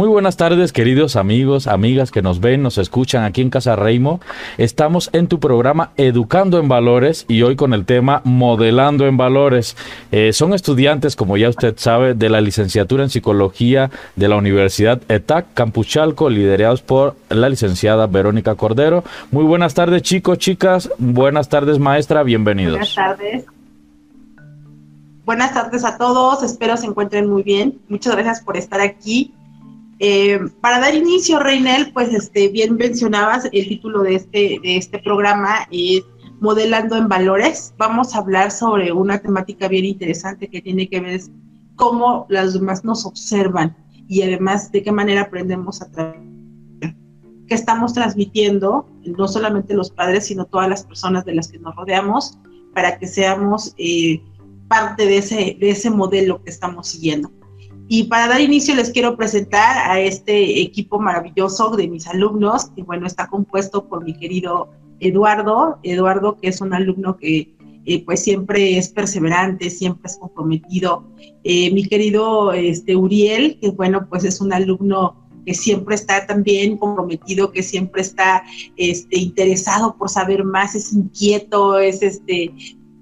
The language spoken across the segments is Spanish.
Muy buenas tardes, queridos amigos, amigas que nos ven, nos escuchan aquí en Casa Reimo. Estamos en tu programa Educando en Valores y hoy con el tema Modelando en Valores. Eh, son estudiantes, como ya usted sabe, de la licenciatura en Psicología de la Universidad ETAC Campuchalco, liderados por la licenciada Verónica Cordero. Muy buenas tardes, chicos, chicas. Buenas tardes, maestra. Bienvenidos. Buenas tardes. Buenas tardes a todos, espero se encuentren muy bien. Muchas gracias por estar aquí. Eh, para dar inicio, Reinel, pues este, bien mencionabas el título de este, de este programa es Modelando en Valores. Vamos a hablar sobre una temática bien interesante que tiene que ver cómo las demás nos observan y además de qué manera aprendemos a través que estamos transmitiendo, no solamente los padres, sino todas las personas de las que nos rodeamos, para que seamos eh, parte de ese, de ese modelo que estamos siguiendo. Y para dar inicio les quiero presentar a este equipo maravilloso de mis alumnos, que bueno, está compuesto por mi querido Eduardo, Eduardo que es un alumno que eh, pues siempre es perseverante, siempre es comprometido. Eh, mi querido este, Uriel, que bueno, pues es un alumno que siempre está también comprometido, que siempre está este, interesado por saber más, es inquieto, es este,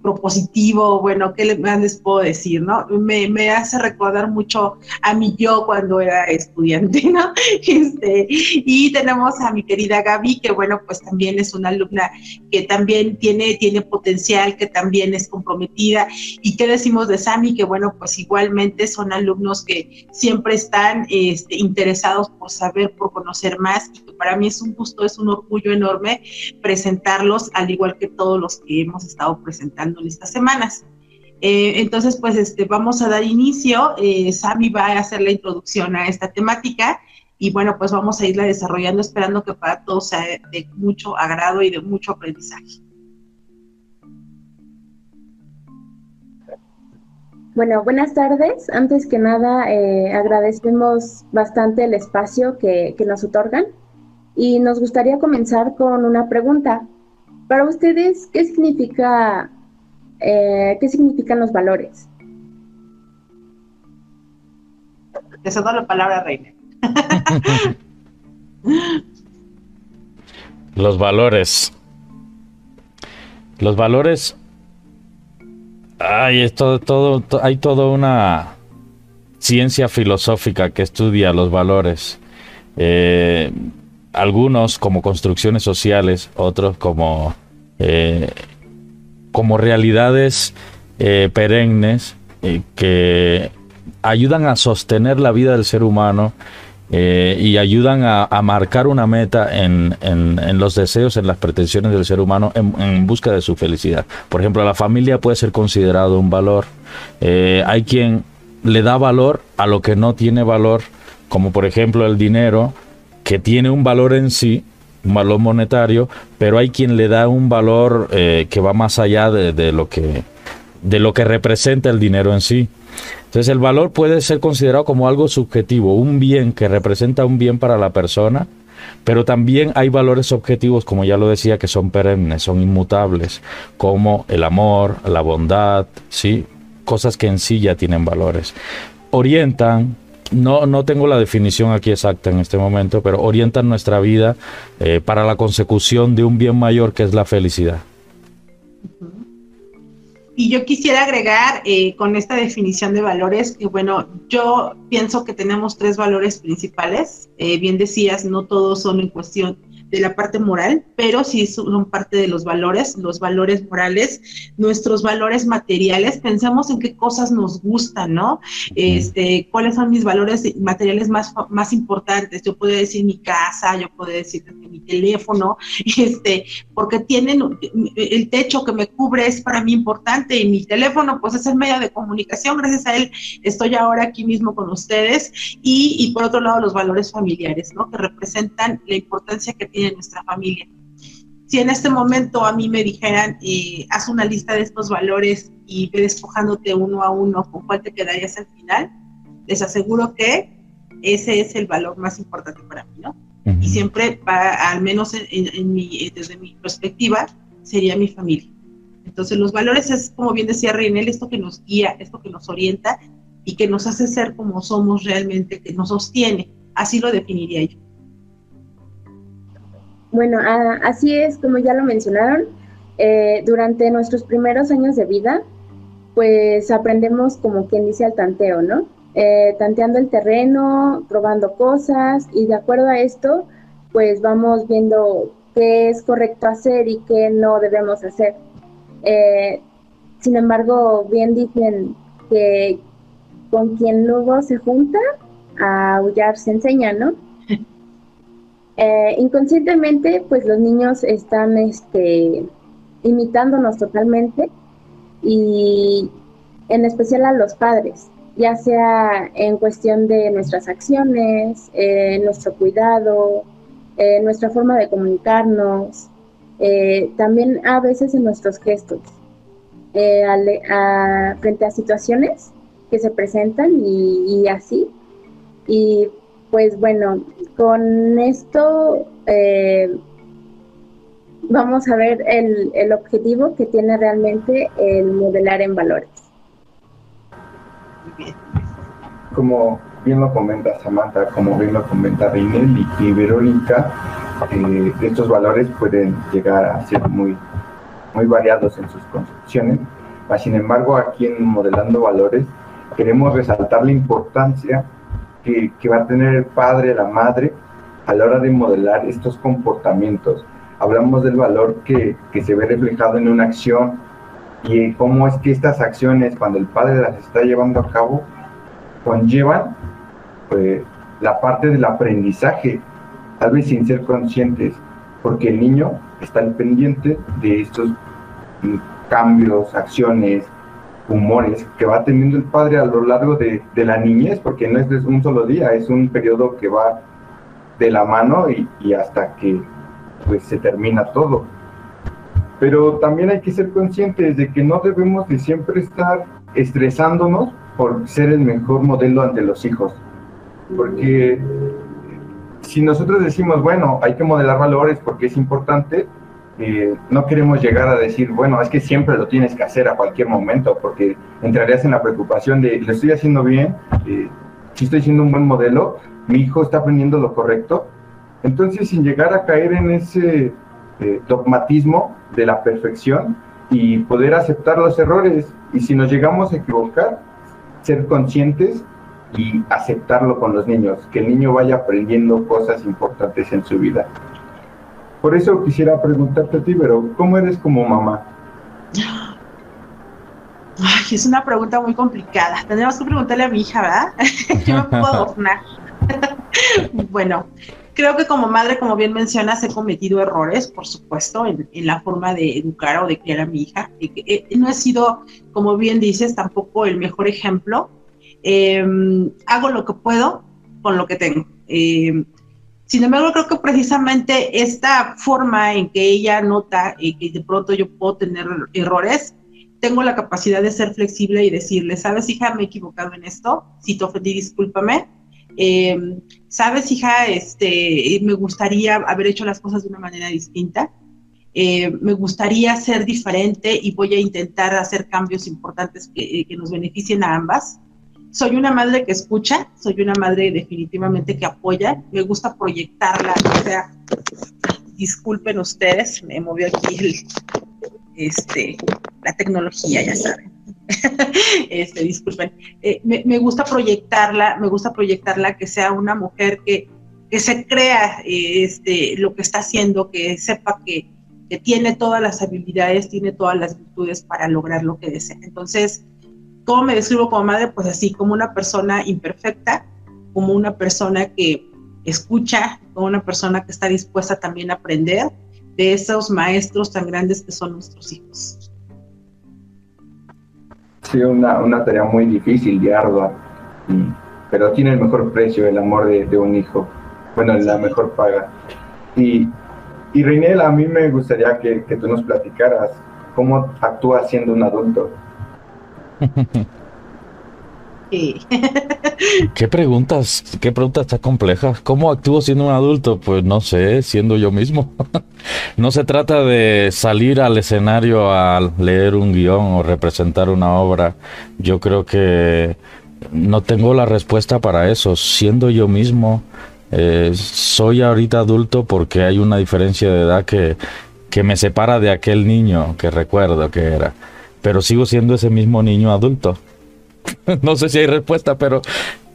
propositivo, bueno, ¿qué les puedo decir, no? Me, me, hace recordar mucho a mi yo cuando era estudiante, ¿no? Este, y tenemos a mi querida Gaby, que bueno, pues también es una alumna que también tiene, tiene potencial, que también es comprometida. ¿Y qué decimos de Sami? Que bueno, pues igualmente son alumnos que siempre están este, interesados por saber, por conocer más, y que para mí es un gusto, es un orgullo enorme presentarlos, al igual que todos los que hemos estado presentando en estas semanas. Eh, entonces, pues este, vamos a dar inicio. Eh, Sami va a hacer la introducción a esta temática y bueno, pues vamos a irla desarrollando esperando que para todos sea de mucho agrado y de mucho aprendizaje. Bueno, buenas tardes. Antes que nada, eh, agradecemos bastante el espacio que, que nos otorgan y nos gustaría comenzar con una pregunta. Para ustedes, ¿qué significa eh, ¿qué significan los valores? Te cedo la palabra, Reina. los valores. Los valores. Hay todo, todo, hay toda una ciencia filosófica que estudia los valores. Eh, algunos como construcciones sociales, otros como eh, como realidades eh, perennes eh, que ayudan a sostener la vida del ser humano eh, y ayudan a, marcar una meta en, los deseos, en las pretensiones del ser humano en, busca de su felicidad. Por ejemplo, la familia puede ser considerado un valor. hay quien le da valor a lo que no tiene valor, como por ejemplo el dinero, que tiene un valor en sí, un valor monetario, pero hay quien le da un valor eh, que va más allá de, lo que, de lo que representa el dinero en sí. Entonces el valor puede ser considerado como algo subjetivo, un bien que representa un bien para la persona, pero también hay valores objetivos, como ya lo decía, que son perennes, son inmutables, como el amor, la bondad, ¿sí? cosas que en sí ya tienen valores. Orientan, no, no tengo la definición aquí exacta en este momento, pero orientan nuestra vida eh, para la consecución de un bien mayor que es la felicidad. Y yo quisiera agregar eh, con esta definición de valores que, bueno, yo pienso que tenemos tres valores principales. Eh, bien decías, no todos son en cuestión de la parte moral, pero sí son parte de los valores, los valores morales, nuestros valores materiales. Pensemos en qué cosas nos gustan, ¿no? Este, cuáles son mis valores materiales más, más importantes. Yo puedo decir mi casa, yo puedo decir mi teléfono, este, porque tienen el techo que me cubre es para mí importante y mi teléfono pues es el medio de comunicación. Gracias a él estoy ahora aquí mismo con ustedes y, y por otro lado los valores familiares, ¿no? Que representan la importancia que tiene en nuestra familia. Si en este momento a mí me dijeran, eh, haz una lista de estos valores y ve despojándote uno a uno con cuál te quedarías al final, les aseguro que ese es el valor más importante para mí, ¿no? Y siempre, al menos en, mi, desde mi perspectiva, sería mi familia. Entonces los valores es, como bien decía Reinel, esto que nos guía, esto que nos orienta y que nos hace ser como somos realmente, que nos sostiene Así lo definiría yo. Bueno, así es como ya lo mencionaron. Eh, durante nuestros primeros años de vida, pues aprendemos como quien dice al tanteo, ¿no? Eh, tanteando el terreno, probando cosas y de acuerdo a esto, pues vamos viendo qué es correcto hacer y qué no debemos hacer. Eh, sin embargo, bien dicen que con quien luego se junta, a aullar se enseña, ¿no? Eh, inconscientemente, pues los niños están este, imitándonos totalmente y en especial a los padres, ya sea en cuestión de nuestras acciones, eh, nuestro cuidado, eh, nuestra forma de comunicarnos, también a veces en nuestros gestos, frente a situaciones que se presentan y, y así. Y pues bueno, con esto eh, vamos a ver el, el, objetivo que tiene realmente el modelar en valores. Como bien lo comenta Samantha, como bien lo comenta Rinel y, Verónica, eh, estos valores pueden llegar a ser muy, muy variados en sus construcciones. Sin embargo, aquí en Modelando Valores queremos resaltar la importancia que, va a tener el padre, la madre, a la hora de modelar estos comportamientos. Hablamos del valor que, que se ve reflejado en una acción y cómo es que estas acciones, cuando el padre las está llevando a cabo, conllevan pues, la parte del aprendizaje, tal vez sin ser conscientes, porque el niño está al pendiente de estos cambios, acciones, humores que va teniendo el padre a lo largo de, la niñez, porque no es de un solo día, es un periodo que va de la mano y, hasta que pues se termina todo. Pero también hay que ser conscientes de que no debemos de siempre estar estresándonos por ser el mejor modelo ante los hijos. Porque si nosotros decimos, bueno, hay que modelar valores porque es importante, no queremos llegar a decir, bueno, es que siempre lo tienes que hacer a cualquier momento, porque entrarías en la preocupación de, ¿lo estoy haciendo bien? Eh, si estoy siendo un buen modelo, mi hijo está aprendiendo lo correcto. Entonces, sin llegar a caer en ese eh, dogmatismo de la perfección y poder aceptar los errores, y si nos llegamos a equivocar, ser conscientes y aceptarlo con los niños, que el niño vaya aprendiendo cosas importantes en su vida. Por eso quisiera preguntarte a ti, pero ¿cómo eres como mamá? Ay, es una pregunta muy complicada. Tendríamos que preguntarle a mi hija, ¿verdad? Yo me puedo adornar. bueno, creo que como madre, como bien mencionas, he cometido errores, por supuesto, en, la forma de educar o de criar a mi hija. Eh, no he sido, como bien dices, tampoco el mejor ejemplo. Em, hago lo que puedo con lo que tengo. Eh, sin embargo, creo que precisamente esta forma en que ella nota y que de pronto yo puedo tener errores, tengo la capacidad de ser flexible y decirle, sabes, hija, me he equivocado en esto, si te ofendí, discúlpame. Em, sabes, hija, este, me gustaría haber hecho las cosas de una manera distinta. Eh, me gustaría ser diferente y voy a intentar hacer cambios importantes que, que nos beneficien a ambas soy una madre que escucha, soy una madre definitivamente que apoya, me gusta proyectarla, o sea, disculpen ustedes, me movió aquí este, la tecnología, ya saben. este, disculpen. Eh, me, gusta proyectarla, me gusta proyectarla que sea una mujer que, que se crea este, lo que está haciendo, que sepa que, que tiene todas las habilidades, tiene todas las virtudes para lograr lo que desea. Entonces, ¿Cómo me describo como madre? Pues así, como una persona imperfecta, como una persona que escucha, como una persona que está dispuesta también a aprender de esos maestros tan grandes que son nuestros hijos. Sí, una, una tarea muy difícil y ardua, pero tiene el mejor precio el amor de, un hijo, bueno, la mejor paga. Y, y Reinel, a mí me gustaría que, que tú nos platicaras cómo actúas siendo un adulto. ¿Qué preguntas? ¿Qué preguntas tan complejas? ¿Cómo actúo siendo un adulto? Pues no sé, siendo yo mismo. no se trata de salir al escenario a leer un guion o representar una obra. Yo creo que no tengo la respuesta para eso. Siendo yo mismo, eh, soy ahorita adulto porque hay una diferencia de edad que, que me separa de aquel niño que recuerdo que era. Pero sigo siendo ese mismo niño adulto. no sé si hay respuesta, pero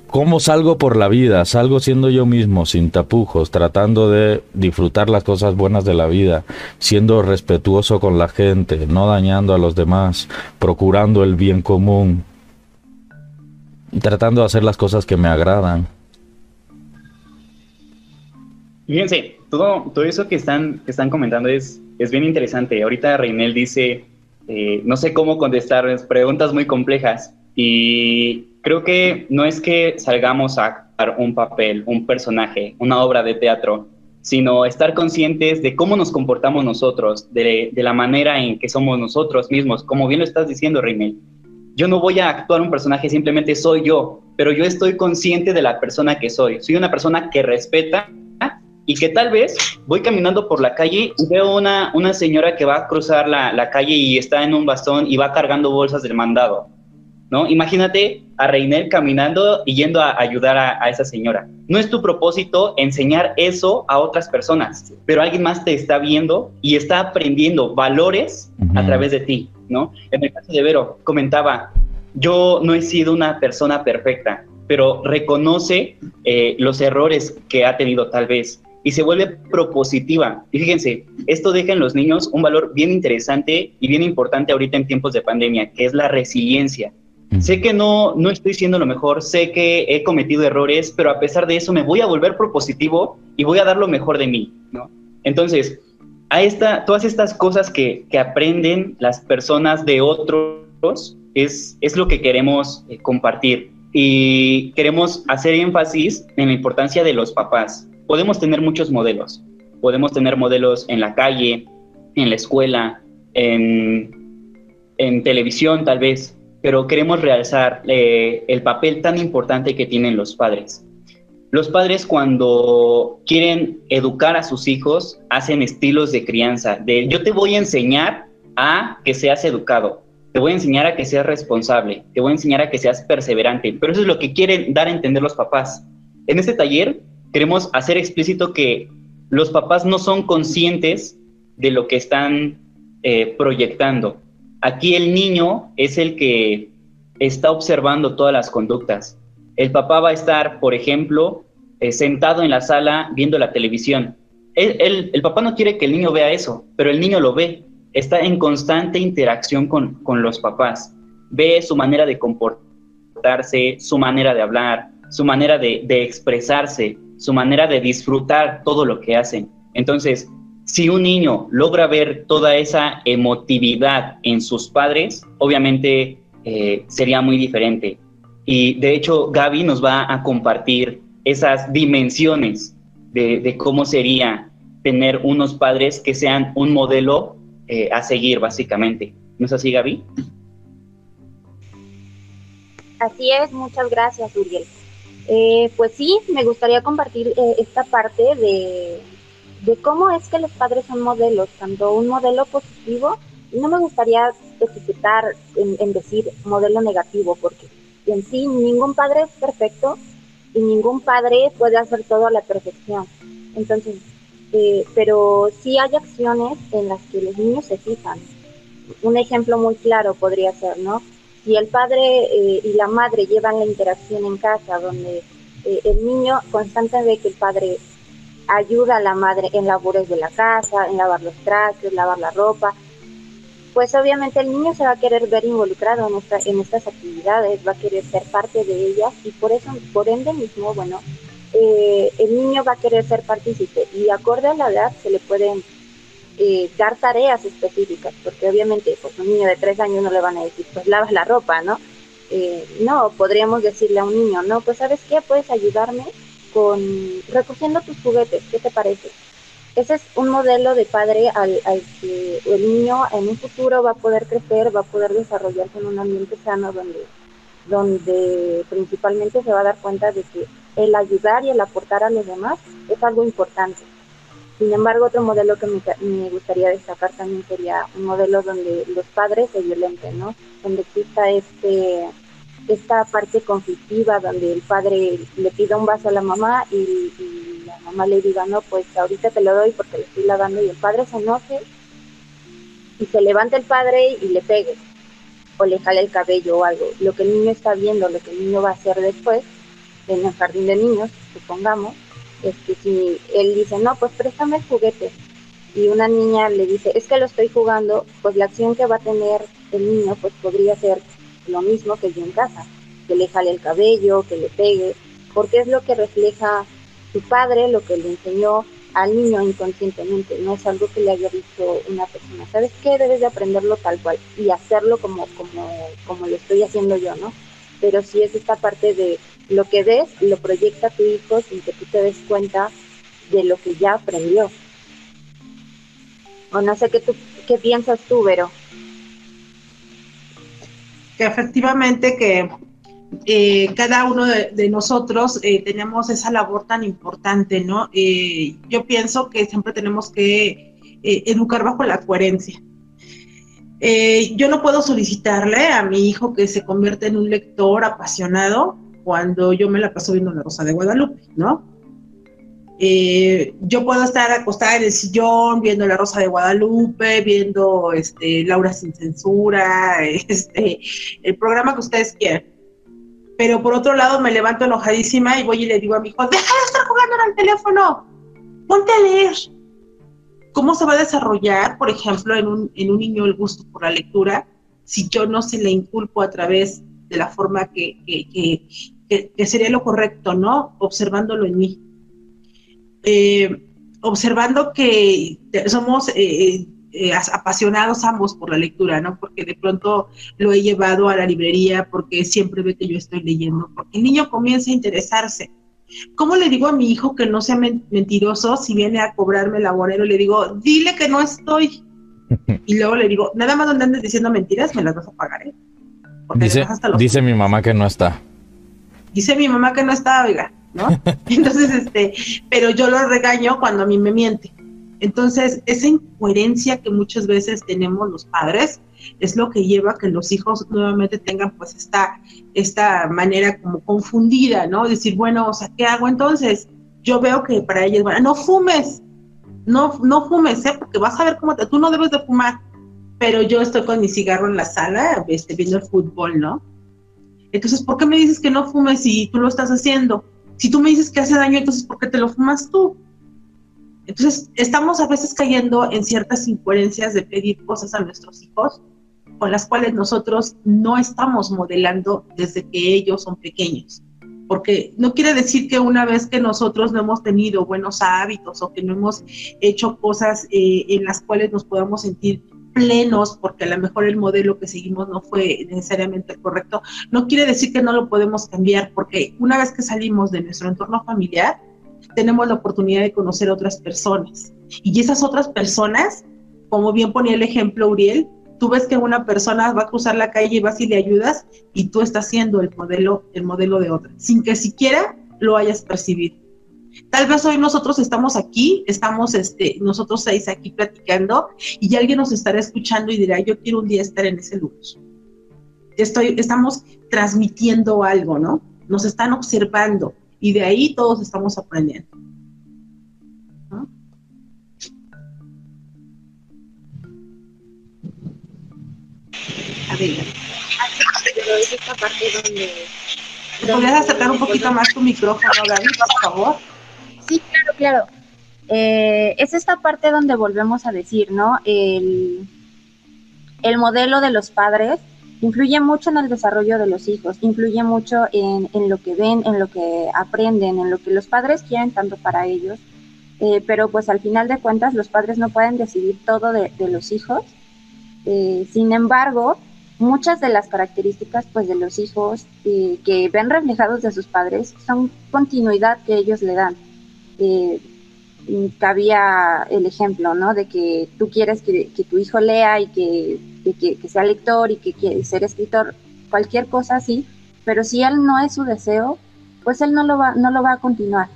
¿cómo salgo por la vida? Salgo siendo yo mismo, sin tapujos, tratando de disfrutar las cosas buenas de la vida, siendo respetuoso con la gente, no dañando a los demás, procurando el bien común, tratando de hacer las cosas que me agradan. Fíjense, todo, todo eso que están, que están comentando es, es bien interesante. Ahorita Reinel dice, eh, no sé cómo contestar, preguntas muy complejas. Y creo que no es que salgamos a actuar un papel, un personaje, una obra de teatro, sino estar conscientes de cómo nos comportamos nosotros, de, la manera en que somos nosotros mismos. Como bien lo estás diciendo, Reinel, yo no voy a actuar un personaje, simplemente soy yo, pero yo estoy consciente de la persona que soy. Soy una persona que respeta y que tal vez voy caminando por la calle y veo una, una señora que va a cruzar la, la, calle y está en un bastón y va cargando bolsas del mandado. ¿no? Imagínate a Reinel caminando y yendo a ayudar a, a, esa señora. No es tu propósito enseñar eso a otras personas, pero alguien más te está viendo y está aprendiendo valores uh -huh. a través de ti, ¿no? En el caso de Vero, comentaba, yo no he sido una persona perfecta, pero reconoce eh, los errores que ha tenido tal vez y se vuelve propositiva. Y fíjense, esto deja en los niños un valor bien interesante y bien importante ahorita en tiempos de pandemia, que es la resiliencia. Sé que no, no estoy siendo lo mejor, sé que he cometido errores, pero a pesar de eso me voy a volver propositivo y voy a dar lo mejor de mí, ¿no? Entonces, a esta, todas estas cosas que, que aprenden las personas de otros es, es lo que queremos eh, compartir y queremos hacer énfasis en la importancia de los papás. Podemos tener muchos modelos, podemos tener modelos en la calle, en la escuela, en, en televisión tal vez, pero queremos realzar eh, el papel tan importante que tienen los padres. Los padres cuando quieren educar a sus hijos hacen estilos de crianza, de yo te voy a enseñar a que seas educado, te voy a enseñar a que seas responsable, te voy a enseñar a que seas perseverante, pero eso es lo que quieren dar a entender los papás. En este taller queremos hacer explícito que los papás no son conscientes de lo que están eh, proyectando. Aquí el niño es el que está observando todas las conductas. El papá va a estar, por ejemplo, eh, sentado en la sala viendo la televisión. El, papá no quiere que el niño vea eso, pero el niño lo ve. Está en constante interacción con, con los papás. Ve su manera de comportarse, su manera de hablar, su manera de expresarse, su manera de disfrutar todo lo que hacen. Entonces, si un niño logra ver toda esa emotividad en sus padres, obviamente eh, sería muy diferente. Y de hecho, Gaby nos va a compartir esas dimensiones de, cómo sería tener unos padres que sean un modelo eh, a seguir, básicamente. ¿No es así, Gaby? Así es, muchas gracias, Uriel. Eh, pues sí, me gustaría compartir eh, esta parte de, de, cómo es que los padres son modelos, tanto un modelo positivo, y no me gustaría especificar en, en, decir modelo negativo, porque en sí ningún padre es perfecto y ningún padre puede hacer todo a la perfección. Entonces, eh, pero sí hay acciones en las que los niños se fijan. Un ejemplo muy claro podría ser, ¿no? Si el padre eh, y la madre llevan la interacción en casa, donde eh, el niño constante ve que el padre ayuda a la madre en labores de la casa, en lavar los trastes, lavar la ropa, pues obviamente el niño se va a querer ver involucrado en, esta, en estas actividades, va a querer ser parte de ellas y por eso, por ende mismo, bueno, eh, el niño va a querer ser partícipe y acorde a la edad se le pueden eh, dar tareas específicas, porque obviamente pues un niño de tres años no le van a decir, pues lavas la ropa, ¿no? Eh, no, podríamos decirle a un niño, no, pues sabes qué, puedes ayudarme con recogiendo tus juguetes, ¿qué te parece? Ese es un modelo de padre al, al que el niño en un futuro va a poder crecer, va a poder desarrollarse en un ambiente sano donde, donde principalmente se va a dar cuenta de que el ayudar y el aportar a los demás es algo importante sin embargo, otro modelo que me, me, gustaría destacar también sería un modelo donde los padres se violenten, ¿no? Donde exista este, esta parte conflictiva donde el padre le pide un vaso a la mamá y, la mamá le diga, no, pues ahorita te lo doy porque le estoy lavando y el padre se enoje y se levanta el padre y le pegue o le jale el cabello o algo. Lo que el niño está viendo, lo que el niño va a hacer después en el jardín de niños, supongamos, es que si él dice, no, pues préstame el juguete y una niña le dice, es que lo estoy jugando, pues la acción que va a tener el niño pues podría ser lo mismo que yo en casa, que le jale el cabello, que le pegue, porque es lo que refleja su padre, lo que le enseñó al niño inconscientemente, no es algo que le haya dicho una persona, ¿sabes qué? Debes de aprenderlo tal cual y hacerlo como, como, como lo estoy haciendo yo, ¿no? Pero sí es esta parte de lo que ves, lo proyecta tu hijo sin que tú te des cuenta de lo que ya aprendió. O no sé qué, tú, qué piensas tú, Vero. Que efectivamente que eh, cada uno de, nosotros eh, tenemos esa labor tan importante, ¿no? Eh, yo pienso que siempre tenemos que educar bajo la coherencia. yo no puedo solicitarle a mi hijo que se convierta en un lector apasionado cuando yo me la paso viendo La Rosa de Guadalupe, ¿no? yo puedo estar acostada en el sillón viendo La Rosa de Guadalupe, viendo este, Laura sin censura, este, el programa que ustedes quieran pero por otro lado me levanto enojadísima y voy y le digo a mi hijo, deja de estar jugando el teléfono, ponte a leer. ¿Cómo se va a desarrollar, por ejemplo, en un, en un niño el gusto por la lectura si yo no se le inculpo a través de la forma que, sería lo correcto, ¿no? Observándolo en mí. Eh, observando que somos eh, eh, apasionados ambos por la lectura, ¿no? Porque de pronto lo he llevado a la librería porque siempre ve que yo estoy leyendo, porque el niño comienza a interesarse. ¿Cómo le digo a mi hijo que no sea mentiroso si viene a cobrarme el abonero? Le digo, dile que no estoy. Y luego le digo, nada más donde andes diciendo mentiras, me las vas a pagar, ¿eh? dice, dice mi mamá que no está. Dice mi mamá que no está, oiga, ¿no? Entonces, este, pero yo lo regaño cuando a mí me miente. Entonces, esa incoherencia que muchas veces tenemos los padres es lo que lleva a que los hijos nuevamente tengan pues esta, esta manera como confundida, ¿no? Decir, bueno, o sea, ¿qué hago entonces? Yo veo que para ellos, bueno, no fumes, no, no fumes, ¿eh? Porque vas a ver cómo te, tú no debes de fumar, pero yo estoy con mi cigarro en la sala, este, viendo el fútbol, ¿no? Entonces, ¿por qué me dices que no fumes si tú lo estás haciendo? Si tú me dices que hace daño, entonces, ¿por qué te lo fumas tú? Entonces, estamos a veces cayendo en ciertas incoherencias de pedir cosas a nuestros hijos con las cuales nosotros no estamos modelando desde que ellos son pequeños. Porque no quiere decir que una vez que nosotros no hemos tenido buenos hábitos o que no hemos hecho cosas eh, en las cuales nos podamos sentir plenos, porque a lo mejor el modelo que seguimos no fue necesariamente correcto, no quiere decir que no lo podemos cambiar, porque una vez que salimos de nuestro entorno familiar, tenemos la oportunidad de conocer otras personas. Y esas otras personas, como bien ponía el ejemplo Uriel, tú ves que una persona va a cruzar la calle y vas y le ayudas y tú estás siendo el modelo, el modelo de otra, sin que siquiera lo hayas percibido. Tal vez hoy nosotros estamos aquí, estamos este, nosotros seis aquí platicando y alguien nos estará escuchando y dirá, yo quiero un día estar en ese lugar. Estoy, estamos transmitiendo algo, ¿no? Nos están observando, y de ahí todos estamos aprendiendo. A ver. esta parte donde... ¿Podrías acercar un poquito más tu micrófono, Gaby, por favor? Sí, claro, claro. Eh, es esta parte donde volvemos a decir, ¿no? El, el modelo de los padres influye mucho en el desarrollo de los hijos, influye mucho en, lo que ven, en lo que aprenden, en lo que los padres quieren tanto para ellos. Eh, pero pues al final de cuentas los padres no pueden decidir todo de, los hijos. Eh, sin embargo, muchas de las características pues de los hijos eh, que ven reflejados de sus padres son continuidad que ellos le dan. Cabía el ejemplo, ¿no? De que tú quieres que tu hijo lea y que que, sea lector y que quiere ser escritor, cualquier cosa así, pero si él no es su deseo, pues él no lo va, no lo va a continuar.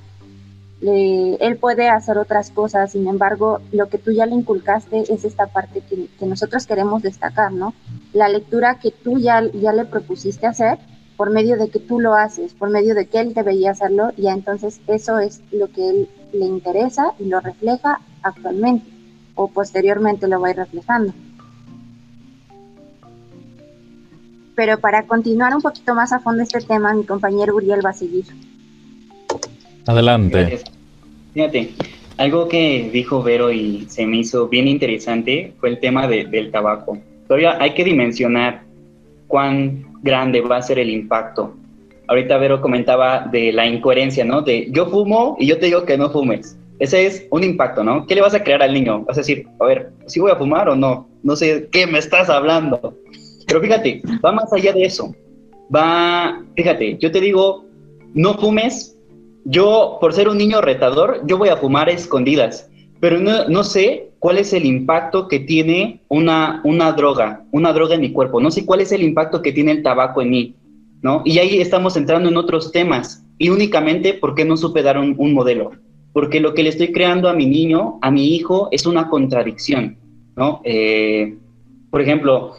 él puede hacer otras cosas, sin embargo, lo que tú ya le inculcaste es esta parte que, nosotros queremos destacar, ¿no? La lectura que tú ya, ya le propusiste hacer, por medio de que tú lo haces, por medio de que él debería hacerlo, y entonces eso es lo que él le interesa y lo refleja actualmente o posteriormente lo va a ir reflejando. Pero para continuar un poquito más a fondo este tema, mi compañero Uriel va a seguir. Adelante. Fíjate, algo que dijo Vero y se me hizo bien interesante fue el tema del tabaco. Todavía hay que dimensionar cuán grande va a ser el impacto. Ahorita Vero comentaba de la incoherencia, ¿no? De yo fumo y yo te digo que no fumes. Ese es un impacto, ¿no? ¿Qué le vas a crear al niño? Vas a decir, a ver, ¿si voy a fumar o no? No sé, ¿qué me estás hablando? Pero fíjate, va más allá de eso. Va, fíjate, yo te digo, no fumes. Yo, por ser un niño retador, yo voy a fumar a escondidas. Pero no, no sé cuál es el impacto que tiene una, una droga, una droga en mi cuerpo. No sé cuál es el impacto que tiene el tabaco en mí, ¿no? Y ahí estamos entrando en otros temas. Y únicamente porque no supe dar un, modelo. Porque lo que le estoy creando a mi niño, a mi hijo, es una contradicción, ¿no? Eh, por ejemplo,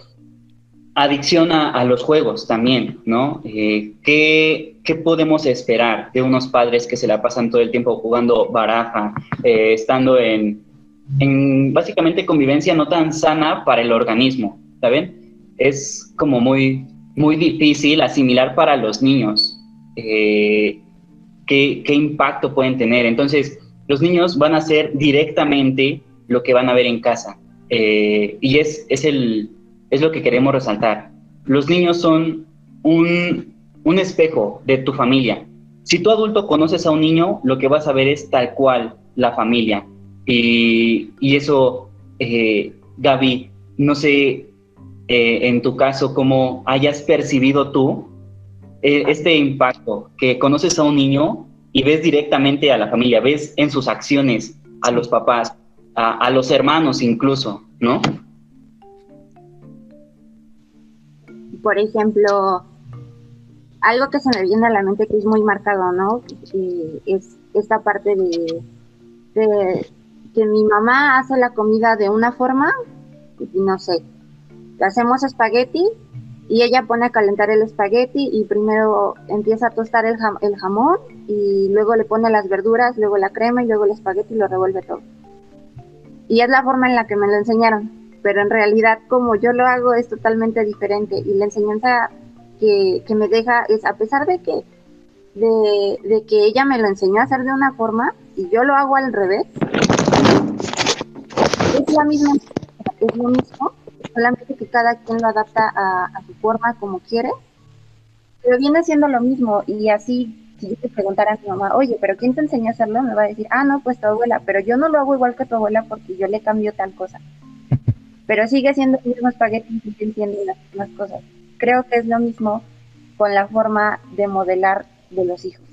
adicción a, los juegos también, ¿no? Eh, ¿qué, podemos esperar de unos padres que se la pasan todo el tiempo jugando baraja, eh, estando en, en básicamente convivencia no tan sana para el organismo, ¿saben? Es como muy, muy difícil asimilar para los niños eh, qué, impacto pueden tener. Entonces, los niños van a hacer directamente lo que van a ver en casa. Eh, y es, es, el, es lo que queremos resaltar. Los niños son un, un espejo de tu familia. Si tú adulto conoces a un niño, lo que vas a ver es tal cual la familia. Y, eso, eh, Gaby, no sé eh, en tu caso cómo hayas percibido tú eh, este impacto, que conoces a un niño y ves directamente a la familia, ves en sus acciones a los papás, a, los hermanos incluso, ¿no? Por ejemplo, algo que se me viene a la mente que es muy marcado, ¿no? es esta parte de, que mi mamá hace la comida de una forma, no sé, hacemos espagueti y ella pone a calentar el espagueti y primero empieza a tostar el, jamón y luego le pone las verduras, luego la crema y luego el espagueti y lo revuelve todo. Y es la forma en la que me lo enseñaron, pero en realidad como yo lo hago es totalmente diferente y la enseñanza que, me deja es, a pesar de que, de que ella me lo enseñó a hacer de una forma y yo lo hago al revés, es la misma, es lo mismo, solamente que cada quien lo adapta a, su forma como quiere, pero viene siendo lo mismo y así si yo te preguntara a mi mamá, oye, pero ¿quién te enseñó a hacerlo? Me va a decir, ah, no, pues tu abuela, pero yo no lo hago igual que tu abuela porque yo le cambio tal cosa. Pero sigue siendo el mismo espagueti y sigue siendo las mismas cosas. Creo que es lo mismo con la forma de modelar de los hijos.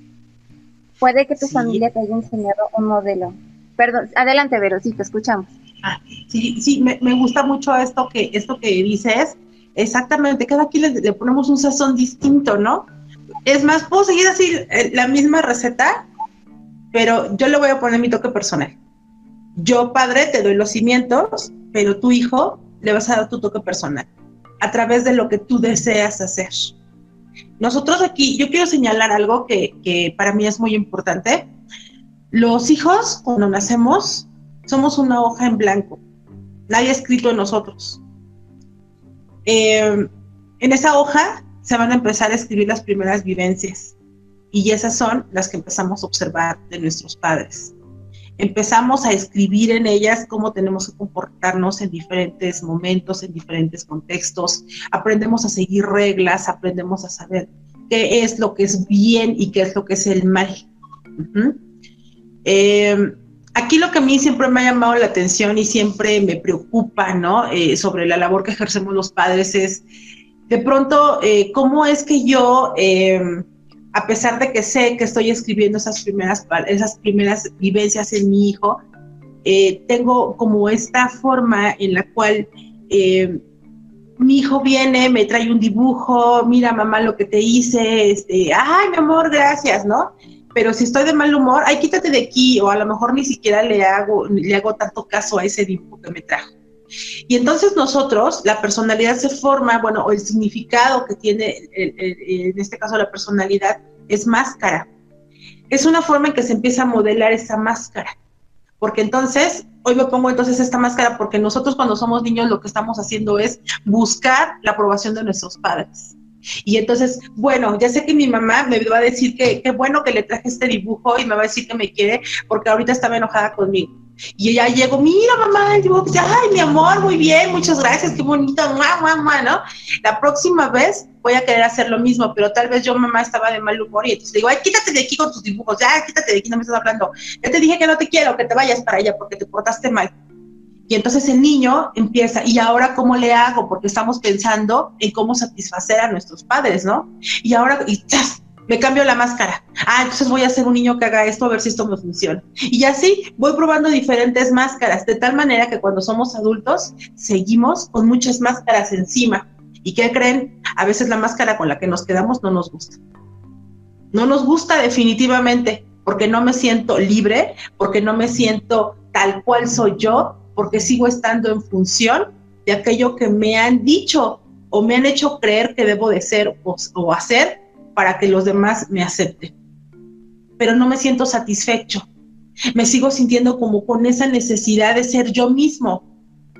Puede que tu familia te haya enseñado un modelo. Perdón, adelante, Vero, sí, te escuchamos. Ah, sí, sí, me, gusta mucho esto que, esto que dices. Exactamente, cada quien le, ponemos un sazón distinto, ¿no? Es más, puedo seguir así eh, la misma receta, pero yo le voy a poner mi toque personal. Yo, padre, te doy los cimientos, pero tu hijo le vas a dar tu toque personal a través de lo que tú deseas hacer. Nosotros aquí, yo quiero señalar algo que, que para mí es muy importante. Los hijos, cuando nacemos, somos una hoja en blanco. Nadie ha escrito en nosotros. Eh, en esa hoja se van a empezar a escribir las primeras vivencias y esas son las que empezamos a observar de nuestros padres. Empezamos a escribir en ellas cómo tenemos que comportarnos en diferentes momentos, en diferentes contextos. Aprendemos a seguir reglas, aprendemos a saber qué es lo que es bien y qué es lo que es el mal. Aquí lo que a mí siempre me ha llamado la atención y siempre me preocupa, ¿no? Eh, sobre la labor que ejercemos los padres es, de pronto, eh, cómo es que yo, eh, a pesar de que sé que estoy escribiendo esas primeras, esas primeras vivencias en mi hijo, tengo como esta forma en la cual mi hijo viene, me trae un dibujo, mira mamá lo que te hice, este, ay mi amor, gracias, ¿no? pero si estoy de mal humor, ay, quítate de aquí, o a lo mejor ni siquiera le hago, le hago tanto caso a ese dibujo que me trajo. Y entonces nosotros, la personalidad se forma, bueno, o el significado que tiene en este caso la personalidad es máscara. Es una forma en que se empieza a modelar esa máscara. Porque entonces, hoy me pongo entonces esta máscara porque nosotros cuando somos niños lo que estamos haciendo es buscar la aprobación de nuestros padres. Y entonces, bueno, ya sé que mi mamá me va a decir que qué bueno que le traje este dibujo y me va a decir que me quiere porque ahorita estaba enojada conmigo. Y ella llegó, mira mamá, y digo, ay, mi amor, muy bien, muchas gracias, qué bonito, mamá, mamá, ¿no? La próxima vez voy a querer hacer lo mismo, pero tal vez yo, mamá, estaba de mal humor y entonces le digo, ay, quítate de aquí con tus dibujos, ya, quítate de aquí, no me estás hablando. Ya te dije que no te quiero, que te vayas para allá porque te portaste mal. Y entonces el niño empieza, ¿y ahora cómo le hago? Porque estamos pensando en cómo satisfacer a nuestros padres, ¿no? Y ahora, y ¡chas! Me cambio la máscara. Ah, entonces voy a ser un niño que haga esto a ver si esto me funciona. Y así voy probando diferentes máscaras, de tal manera que cuando somos adultos seguimos con muchas máscaras encima. ¿Y qué creen? A veces la máscara con la que nos quedamos no nos gusta. No nos gusta definitivamente, porque no me siento libre, porque no me siento tal cual soy yo, porque sigo estando en función de aquello que me han dicho o me han hecho creer que debo de ser o, hacer para que los demás me acepten. Pero no me siento satisfecho. Me sigo sintiendo como con esa necesidad de ser yo mismo.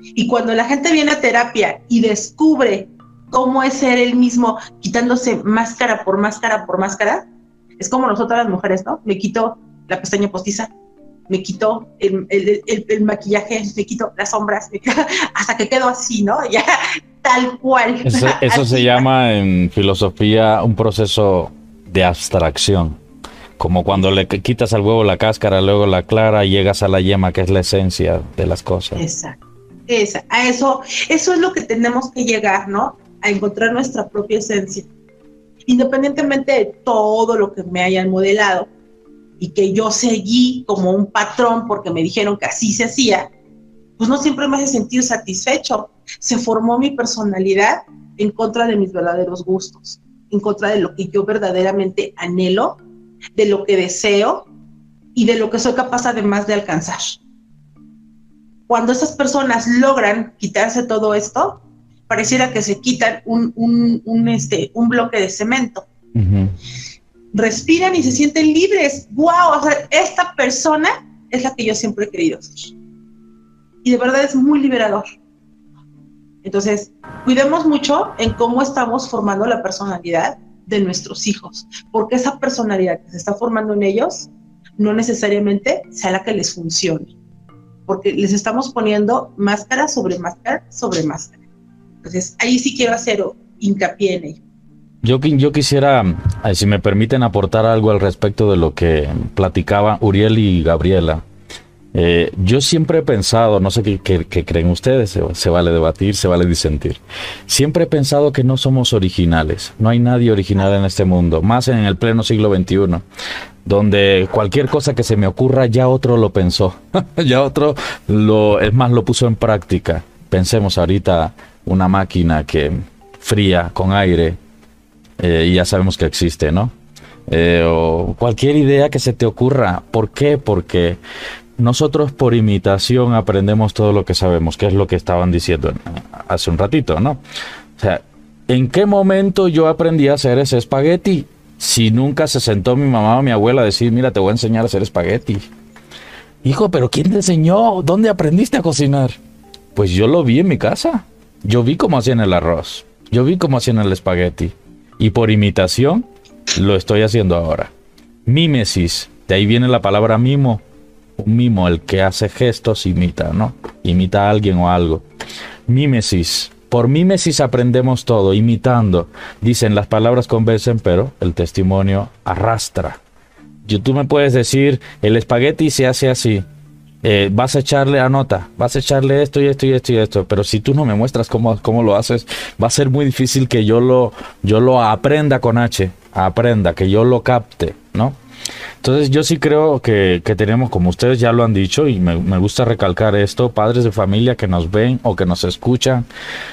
Y cuando la gente viene a terapia y descubre cómo es ser él mismo, quitándose máscara por máscara por máscara, es como nosotras las mujeres, ¿no? Me quito la pestaña postiza, me quito el, maquillaje, me quito las sombras, hasta que quedo así, ¿no? Ya tal cual. Eso, se llama en filosofía un proceso de abstracción. Como cuando le quitas al huevo la cáscara, luego la clara, y llegas a la yema, que es la esencia de las cosas. Exacto. Esa, a eso, eso es lo que tenemos que llegar, ¿no? A encontrar nuestra propia esencia. Independientemente de todo lo que me hayan modelado, y que yo seguí como un patrón porque me dijeron que así se hacía, pues no siempre me hace sentir satisfecho. Se formó mi personalidad en contra de mis verdaderos gustos, en contra de lo que yo verdaderamente anhelo, de lo que deseo y de lo que soy capaz además de alcanzar. Cuando esas personas logran quitarse todo esto, pareciera que se quitan un, un, este, un bloque de cemento respiran y se sienten libres. ¡Wow! O sea, esta persona es la que yo siempre he querido ser. Y de verdad es muy liberador. Entonces, cuidemos mucho en cómo estamos formando la personalidad de nuestros hijos, porque esa personalidad que se está formando en ellos no necesariamente sea la que les funcione, porque les estamos poniendo máscara sobre máscara sobre máscara. Entonces, ahí sí quiero hacer hincapié en ello. Yo, yo quisiera, si me permiten, aportar algo al respecto de lo que platicaban Uriel y Gabriela. Eh, yo siempre he pensado, no sé qué, creen ustedes, se, vale debatir, se vale disentir. Siempre he pensado que no somos originales, no hay nadie original en este mundo, más en el pleno siglo XXI, donde cualquier cosa que se me ocurra ya otro lo pensó, ya otro lo, es más, lo puso en práctica. Pensemos ahorita una máquina que fría con aire eh, y ya sabemos que existe, ¿no? Eh, o cualquier idea que se te ocurra. ¿Por qué? Porque nosotros por imitación aprendemos todo lo que sabemos, que es lo que estaban diciendo hace un ratito, ¿no? O sea, ¿en qué momento yo aprendí a hacer ese espagueti? Si nunca se sentó mi mamá o mi abuela a decir, mira, te voy a enseñar a hacer espagueti. Hijo, pero ¿quién te enseñó? ¿Dónde aprendiste a cocinar? Pues yo lo vi en mi casa. Yo vi cómo hacían el arroz. Yo vi cómo hacían el espagueti. Y por imitación lo estoy haciendo ahora. Mímesis, de ahí viene la palabra mimo. Un mimo, el que hace gestos, imita, ¿no? Imita a alguien o algo. Mímesis. Por mímesis aprendemos todo, imitando. Dicen, las palabras convencen, pero el testimonio arrastra. Yo, tú me puedes decir, el espagueti se hace así. Eh, vas a echarle, anota, vas a echarle esto y esto y esto y esto, pero si tú no me muestras cómo, cómo lo haces, va a ser muy difícil que yo lo, yo lo aprenda con H, aprenda, que yo lo capte, ¿no? Entonces yo sí creo que, tenemos, como ustedes ya lo han dicho, y me, gusta recalcar esto, padres de familia que nos ven o que nos escuchan,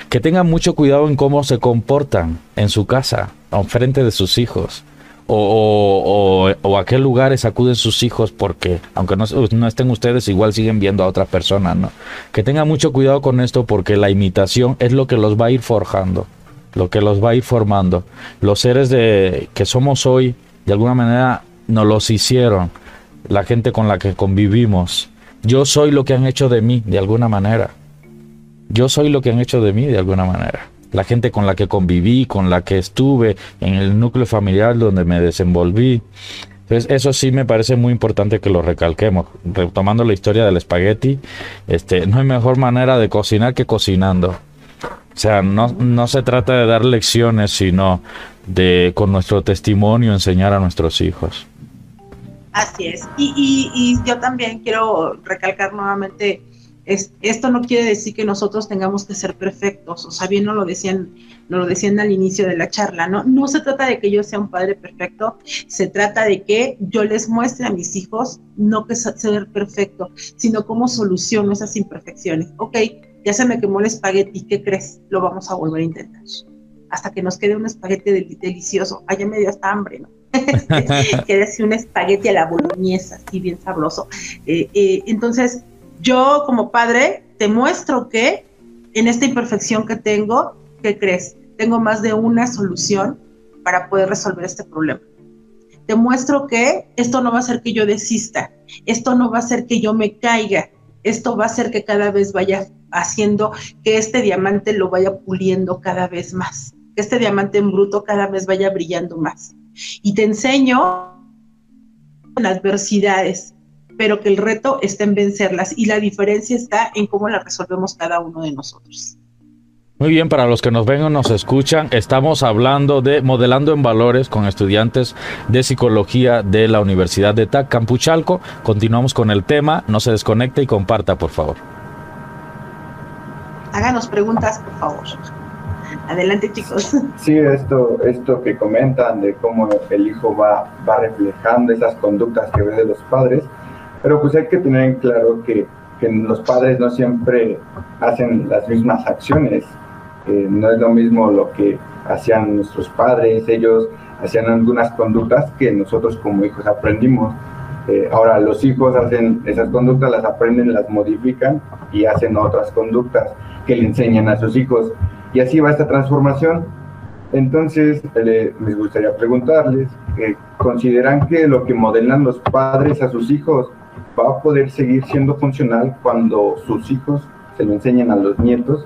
que tengan mucho cuidado en cómo se comportan en su casa, en frente de sus hijos. o, a qué lugares acuden sus hijos porque aunque no, no, estén ustedes igual siguen viendo a otra persona, ¿no? Que tengan mucho cuidado con esto porque la imitación es lo que los va a ir forjando, lo que los va a ir formando. Los seres de que somos hoy de alguna manera nos los hicieron la gente con la que convivimos. Yo soy lo que han hecho de mí de alguna manera. Yo soy lo que han hecho de mí de alguna manera la gente con la que conviví, con la que estuve, en el núcleo familiar donde me desenvolví. Entonces, eso sí me parece muy importante que lo recalquemos. Retomando la historia del espagueti, este, no hay mejor manera de cocinar que cocinando. O sea, no, no se trata de dar lecciones, sino de con nuestro testimonio enseñar a nuestros hijos. Así es. Y, y, y yo también quiero recalcar nuevamente esto no quiere decir que nosotros tengamos que ser perfectos, o sea, bien nos lo decían, nos lo decían al inicio de la charla, ¿no? No se trata de que yo sea un padre perfecto, se trata de que yo les muestre a mis hijos no que ser perfecto, sino cómo soluciono esas imperfecciones. Ok, ya se me quemó el espagueti, ¿qué crees? Lo vamos a volver a intentar. Hasta que nos quede un espagueti delicioso. Allá me dio hasta hambre, ¿no? quede así un espagueti a la boloñesa, así bien sabroso. Eh, eh, entonces, yo como padre te muestro que en esta imperfección que tengo, ¿qué crees? Tengo más de una solución para poder resolver este problema. Te muestro que esto no va a hacer que yo desista, esto no va a hacer que yo me caiga, esto va a hacer que cada vez vaya haciendo que este diamante lo vaya puliendo cada vez más, que este diamante en bruto cada vez vaya brillando más. Y te enseño en adversidades, pero que el reto está en vencerlas y la diferencia está en cómo la resolvemos cada uno de nosotros. Muy bien, para los que nos ven o nos escuchan, estamos hablando de modelando en valores con estudiantes de psicología de la Universidad de TAC Campuchalco. Continuamos con el tema, no se desconecte y comparta, por favor. Háganos preguntas, por favor. Adelante, chicos. Sí, esto, esto que comentan de cómo el hijo va, va reflejando esas conductas que ve de los padres, pero pues hay que tener en claro que, que los padres no siempre hacen las mismas acciones. Eh, no es lo mismo lo que hacían nuestros padres, ellos hacían algunas conductas que nosotros como hijos aprendimos. Eh, ahora los hijos hacen esas conductas, las aprenden, las modifican y hacen otras conductas que le enseñan a sus hijos. Y así va esta transformación. Entonces, eh, les gustaría preguntarles, ¿consideran que lo que modelan los padres a sus hijos va a poder seguir siendo funcional cuando sus hijos se lo enseñen a los nietos?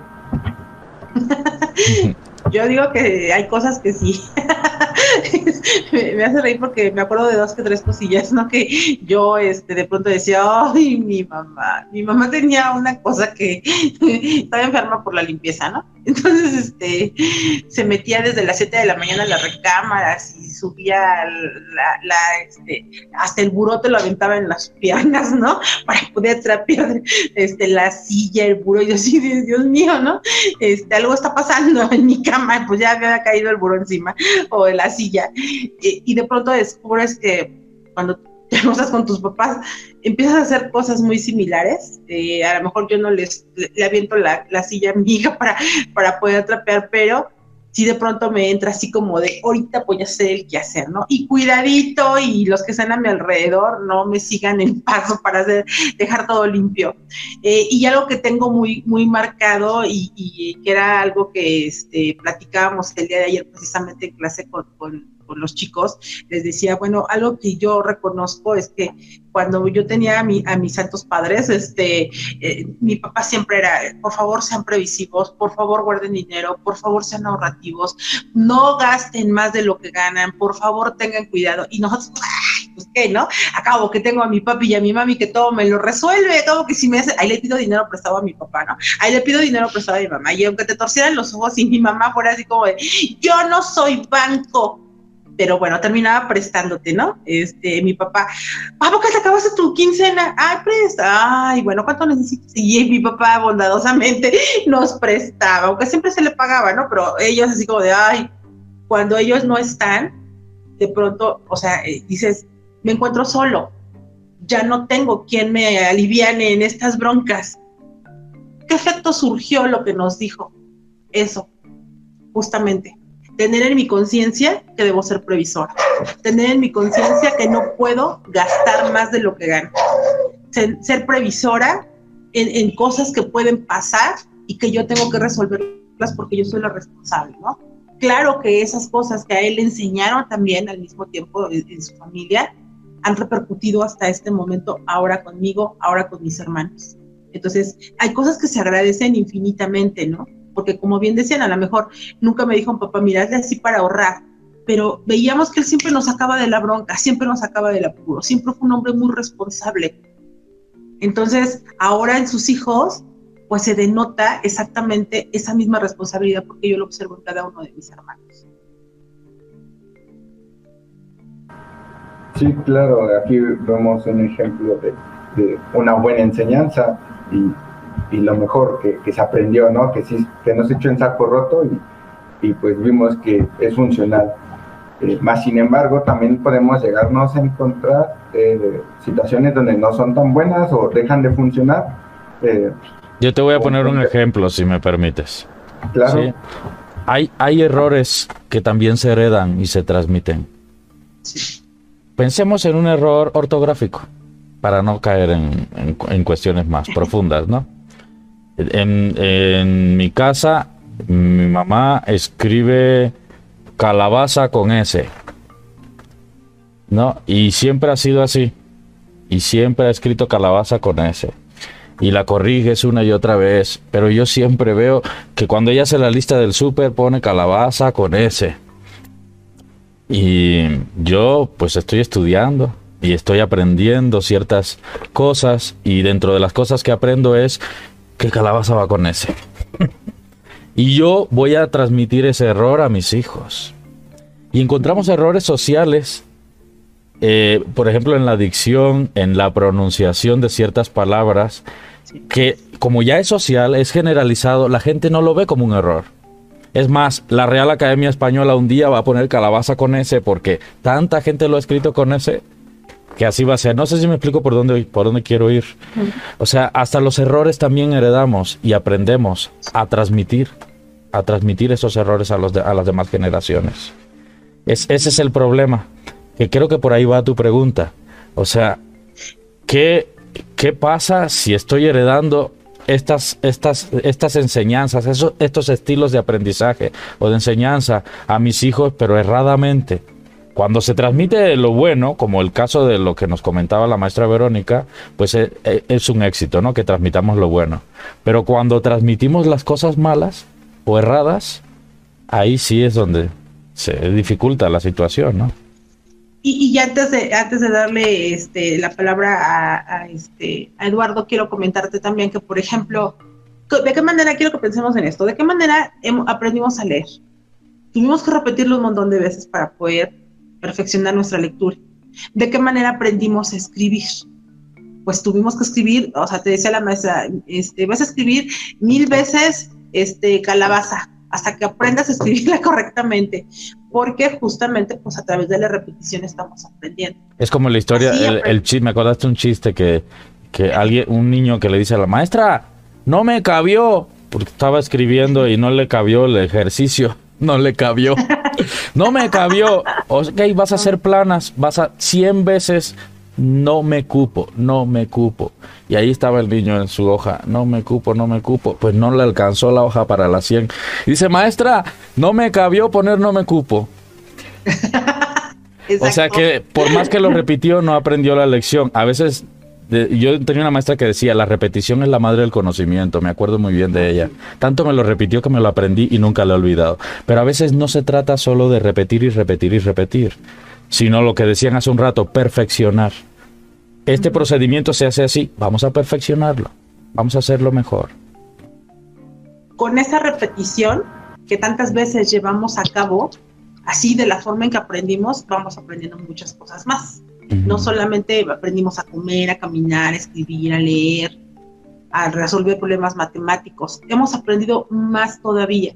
Yo digo que hay cosas que sí. me, hace reír porque me acuerdo de dos que tres cosillas, ¿no? Que yo este, de pronto decía, ay, mi mamá. Mi mamá tenía una cosa que estaba enferma por la limpieza, ¿no? Entonces, este, se metía desde las 7 de la mañana a las recámaras y subía este, hasta el buró te lo aventaba en las piernas, ¿no? Para poder trapear este, la silla, el buró, y yo así, Dios mío, ¿no? Este, algo está pasando en mi cama, pues ya había caído el buró encima, o de la silla, y, de pronto descubres que cuando te con tus papás, empiezas a hacer cosas muy similares. Eh, a lo mejor yo no les le, aviento la, la, silla a mi hija para, para poder trapear, pero si de pronto me entra así como de ahorita voy a hacer el que hacer, ¿no? Y cuidadito y los que están a mi alrededor no me sigan el paso para hacer, dejar todo limpio. Eh, y algo que tengo muy, muy marcado y, que era algo que este, platicábamos el día de ayer precisamente en clase con, con con los chicos, les decía, bueno, algo que yo reconozco es que cuando yo tenía a, mi, a mis santos padres, este, eh, mi papá siempre era, por favor sean previsivos, por favor guarden dinero, por favor sean ahorrativos, no gasten más de lo que ganan, por favor tengan cuidado. Y nosotros, pues qué, ¿no? Acabo que tengo a mi papi y a mi mami que todo me lo resuelve, acabo que si me hace, ahí le pido dinero prestado a mi papá, ¿no? Ahí le pido dinero prestado a mi mamá. Y aunque te torcieran los ojos y mi mamá fuera así como de, yo no soy banco, pero bueno, terminaba prestándote, ¿no? Este, mi papá, ¿a poco te acabaste tu quincena? Ay, presta, ay, bueno, ¿cuánto necesitas? Y mi papá bondadosamente nos prestaba, aunque siempre se le pagaba, ¿no? Pero ellos así como de, ay, cuando ellos no están, de pronto, o sea, eh, dices, me encuentro solo, ya no tengo quien me aliviane en estas broncas. ¿Qué efecto surgió lo que nos dijo? Eso, justamente tener en mi conciencia que debo ser previsora, tener en mi conciencia que no puedo gastar más de lo que gano, ser, previsora en, en, cosas que pueden pasar y que yo tengo que resolverlas porque yo soy la responsable, ¿no? Claro que esas cosas que a él le enseñaron también al mismo tiempo en su familia han repercutido hasta este momento, ahora conmigo, ahora con mis hermanos. Entonces, hay cosas que se agradecen infinitamente, ¿no? Porque como bien decían, a lo mejor nunca me dijo un papá, mira, así para ahorrar, pero veíamos que él siempre nos sacaba de la bronca, siempre nos sacaba del apuro, siempre fue un hombre muy responsable. Entonces, ahora en sus hijos, pues se denota exactamente esa misma responsabilidad porque yo lo observo en cada uno de mis hermanos. Sí, claro, aquí vemos un ejemplo de, una buena enseñanza y, lo mejor que, se aprendió, ¿no? Que, sí, que no se echó en saco roto y, pues vimos que es funcional. Eh, más sin embargo, también podemos llegarnos a encontrar eh, situaciones donde no son tan buenas o dejan de funcionar. Eh, Yo te voy a poner un ejemplo, si me permites. Claro. Hay, hay errores que también se heredan y se transmiten. Pensemos en un error ortográfico para no caer en, cuestiones más profundas, ¿no? En, mi casa, mi mamá escribe calabaza con S, ¿no? Y siempre ha sido así. Y siempre ha escrito calabaza con S. Y la corriges una y otra vez. Pero yo siempre veo que cuando ella hace la lista del súper pone calabaza con S. Y yo pues estoy estudiando y estoy aprendiendo ciertas cosas y dentro de las cosas que aprendo es que calabaza va con ese. y yo voy a transmitir ese error a mis hijos. Y encontramos errores sociales, eh, por ejemplo en la dicción, en la pronunciación de ciertas palabras, que como ya es social, es generalizado, la gente no lo ve como un error. Es más, la Real Academia Española un día va a poner calabaza con ese porque tanta gente lo ha escrito con ese que así va a ser. No sé si me explico por dónde, por dónde quiero ir. O sea, hasta los errores también heredamos y aprendemos a transmitir, a transmitir esos errores a, los a las demás generaciones. Es, ese es el problema, que creo que por ahí va tu pregunta. O sea, ¿qué, qué pasa si estoy heredando estas, estas, estas enseñanzas, esos, estos estilos de aprendizaje o de enseñanza a mis hijos, pero erradamente. Cuando se transmite lo bueno, como el caso de lo que nos comentaba la maestra Verónica, pues es, eh, es un éxito, ¿no? Que transmitamos lo bueno. Pero cuando transmitimos las cosas malas o erradas, ahí sí es donde se dificulta la situación, ¿no? Y, antes de antes de darle este, la palabra a, este, a Eduardo, quiero comentarte también que, por ejemplo, ¿de qué manera quiero que pensemos en esto? ¿De qué manera aprendimos a leer? Tuvimos que repetirlo un montón de veces para poder perfeccionar nuestra lectura. ¿De qué manera aprendimos a escribir? Pues tuvimos que escribir, o sea, te decía la maestra, este, vas a escribir mil veces este, calabaza hasta que aprendas a escribirla correctamente porque justamente pues a través de la repetición estamos aprendiendo. Es como la historia, el, chiste, me acordaste un chiste que, que alguien, un niño que le dice a la maestra, no me cabió, porque estaba escribiendo y no le cabió el ejercicio, no le cabió. No me cabió. Ok, vas a hacer planas, vas a 100 veces no me cupo, no me cupo. Y ahí estaba el niño en su hoja, no me cupo, no me cupo. Pues no le alcanzó la hoja para la 100. dice, maestra, no me cabió poner no me cupo. o sea que por más que lo repitió, no aprendió la lección. A veces yo tenía una maestra que decía, la repetición es la madre del conocimiento, me acuerdo muy bien de ella. Tanto me lo repitió que me lo aprendí y nunca lo he olvidado. Pero a veces no se trata solo de repetir y repetir y repetir sino lo que decían hace un rato, perfeccionar. Este procedimiento se hace así, vamos a perfeccionarlo, vamos a hacerlo mejor. Con esa repetición que tantas veces llevamos a cabo, así de la forma en que aprendimos, vamos aprendiendo muchas cosas más. No solamente aprendimos a comer, a caminar, a escribir, a leer, a resolver problemas matemáticos, hemos aprendido más todavía.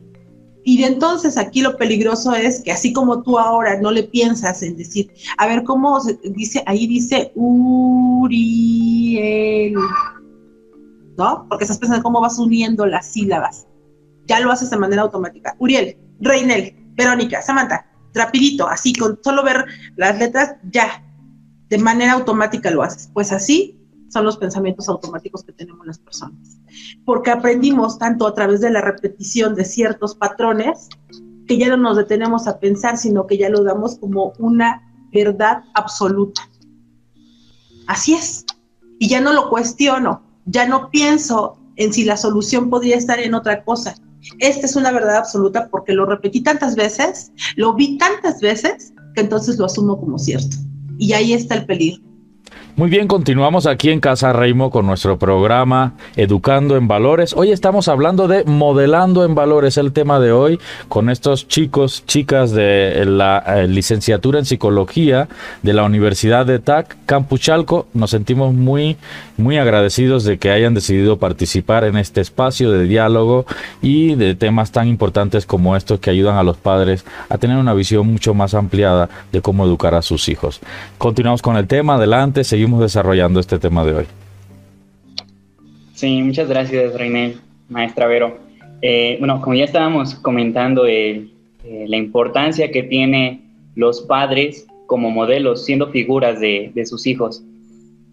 Y de entonces aquí lo peligroso es que así como tú ahora no le piensas en decir, a ver cómo se dice, ahí dice Uriel, ¿no? Porque estás pensando cómo vas uniendo las sílabas. ya lo haces de manera automática. Uriel, Reinel, Verónica, Samantha, rapidito, así, con solo ver las letras, ya, de manera automática lo haces. Pues así son los pensamientos automáticos que tenemos las personas. Porque aprendimos tanto a través de la repetición de ciertos patrones que ya no nos detenemos a pensar, sino que ya lo damos como una verdad absoluta. Así es. Y ya no lo cuestiono, ya no pienso en si la solución podría estar en otra cosa. Esta es una verdad absoluta porque lo repetí tantas veces, lo vi tantas veces, que entonces lo asumo como cierto. Y ahí está el peligro. Muy bien, continuamos aquí en Casa Reimo con nuestro programa Educando en Valores. Hoy estamos hablando de modelando en valores, el tema de hoy, con estos chicos, chicas de la eh, licenciatura en psicología de la Universidad de TAC, Campuchalco. Nos sentimos muy, muy agradecidos de que hayan decidido participar en este espacio de diálogo y de temas tan importantes como estos que ayudan a los padres a tener una visión mucho más ampliada de cómo educar a sus hijos. Continuamos con el tema, adelante, seguimos seguimos desarrollando este tema de hoy. Sí, muchas gracias, René, maestra Vero. Eh, bueno, como ya estábamos comentando, eh, la importancia que tiene los padres como modelos, siendo figuras de, de sus hijos.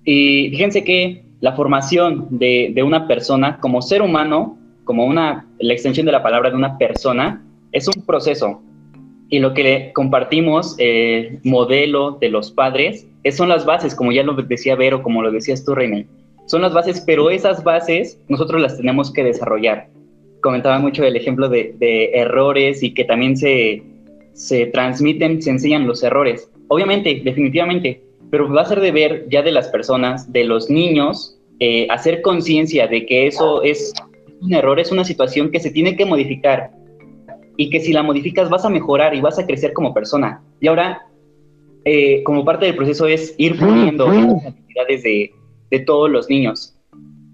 Y fíjense que la formación de, de, una persona como ser humano, como una, la extensión de la palabra de una persona, es un proceso. Y lo que compartimos, el modelo de los padres, son las bases, como ya lo decía Vero, como lo decías tú, René. Son las bases, pero esas bases nosotros las tenemos que desarrollar. Comentaba mucho el ejemplo de, errores y que también se, se transmiten, se enseñan los errores. Obviamente, definitivamente, pero va a ser de ver ya de las personas, de los niños, eh, hacer conciencia de que eso es un error, es una situación que se tiene que modificar y que si la modificas vas a mejorar y vas a crecer como persona. Y ahora eh, como parte del proceso es ir poniendo las actividades de, de todos los niños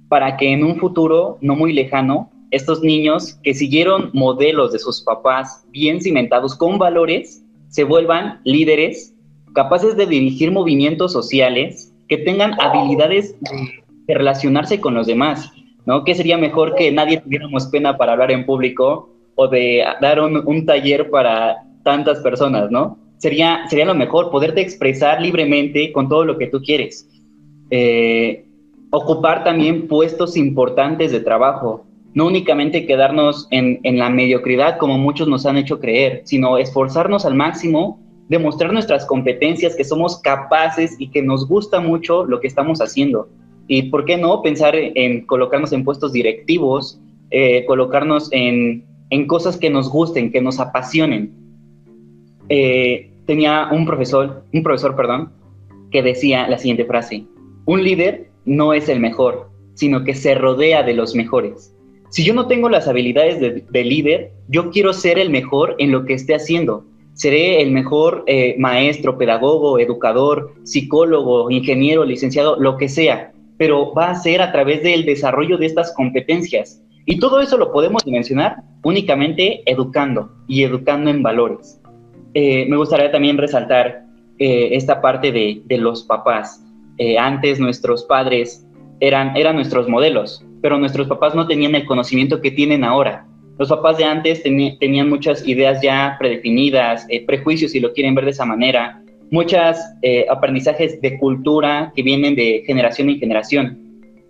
para que en un futuro no muy lejano estos niños que siguieron modelos de sus papás bien cimentados con valores se vuelvan líderes capaces de dirigir movimientos sociales que tengan habilidades de, relacionarse con los demás, ¿no? ¿Qué sería mejor que nadie tuviéramos pena para hablar en público o de dar un, un taller para tantas personas, ¿no? Sería, sería lo mejor, poderte expresar libremente con todo lo que tú quieres. Eh, ocupar también puestos importantes de trabajo, no únicamente quedarnos en, en, la mediocridad como muchos nos han hecho creer, sino esforzarnos al máximo, demostrar nuestras competencias, que somos capaces y que nos gusta mucho lo que estamos haciendo. Y por qué no pensar en colocarnos en puestos directivos, eh, colocarnos en, en, cosas que nos gusten, que nos apasionen. Eh, tenía un profesor, un profesor, perdón, que decía la siguiente frase: Un líder no es el mejor, sino que se rodea de los mejores. Si yo no tengo las habilidades de, líder, yo quiero ser el mejor en lo que esté haciendo. Seré el mejor eh, maestro, pedagogo, educador, psicólogo, ingeniero, licenciado, lo que sea, pero va a ser a través del desarrollo de estas competencias. Y todo eso lo podemos dimensionar únicamente educando y educando en valores. Eh, me gustaría también resaltar eh, esta parte de, los papás. Eh, antes nuestros padres eran, eran nuestros modelos, pero nuestros papás no tenían el conocimiento que tienen ahora. Los papás de antes tenían muchas ideas ya predefinidas, prejuicios si lo quieren ver de esa manera, muchos aprendizajes de cultura que vienen de generación en generación.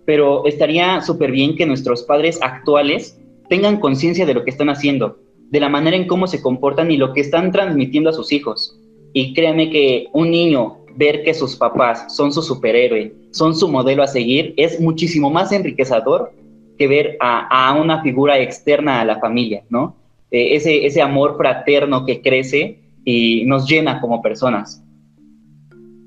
Pero estaría súper bien que nuestros padres actuales tengan conciencia de lo que están haciendo, de la manera en cómo se comportan y lo que están transmitiendo a sus hijos. Y créeme que un niño ver que sus papás son su superhéroe, son su modelo a seguir, es muchísimo más enriquecedor que ver a, una figura externa a la familia, ¿no? Eh, ese, ese amor fraterno que crece y nos llena como personas.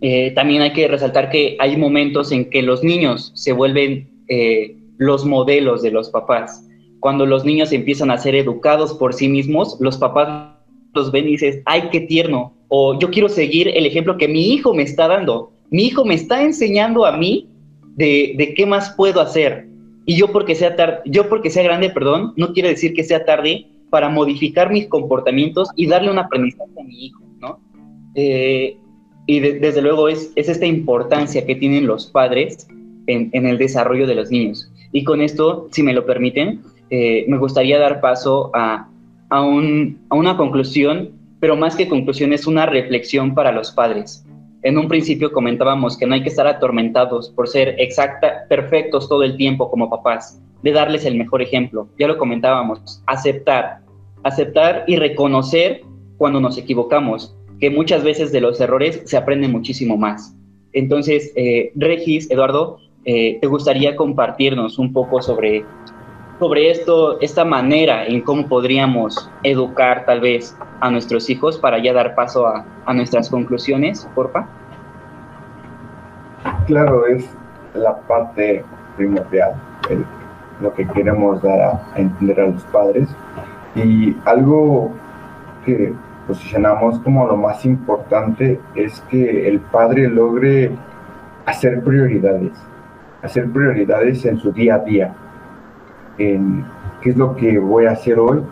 Eh, también hay que resaltar que hay momentos en que los niños se vuelven eh, los modelos de los papás cuando los niños empiezan a ser educados por sí mismos, los papás los ven y dicen, ay, qué tierno, o yo quiero seguir el ejemplo que mi hijo me está dando. Mi hijo me está enseñando a mí de, de qué más puedo hacer. Y yo porque sea tarde, yo porque sea grande, perdón, no quiere decir que sea tarde para modificar mis comportamientos y darle un aprendizaje a mi hijo, ¿no? Eh, y desde luego es, es, esta importancia que tienen los padres en, en, el desarrollo de los niños. Y con esto, si me lo permiten, eh, me gustaría dar paso a, a, un, a una conclusión, pero más que conclusión es una reflexión para los padres. En un principio comentábamos que no hay que estar atormentados por ser exacta, perfectos todo el tiempo como papás, de darles el mejor ejemplo. Ya lo comentábamos, aceptar, aceptar y reconocer cuando nos equivocamos, que muchas veces de los errores se aprende muchísimo más. Entonces, eh, Regis, Eduardo, eh, ¿te gustaría compartirnos un poco sobre, sobre esto, esta manera en cómo podríamos educar tal vez a nuestros hijos para ya dar paso a, nuestras conclusiones, porfa? Claro, es la parte primordial, lo que queremos dar a, a entender a los padres. Y algo que posicionamos como lo más importante es que el padre logre hacer prioridades, hacer prioridades en su día a día, en qué es lo que voy a hacer hoy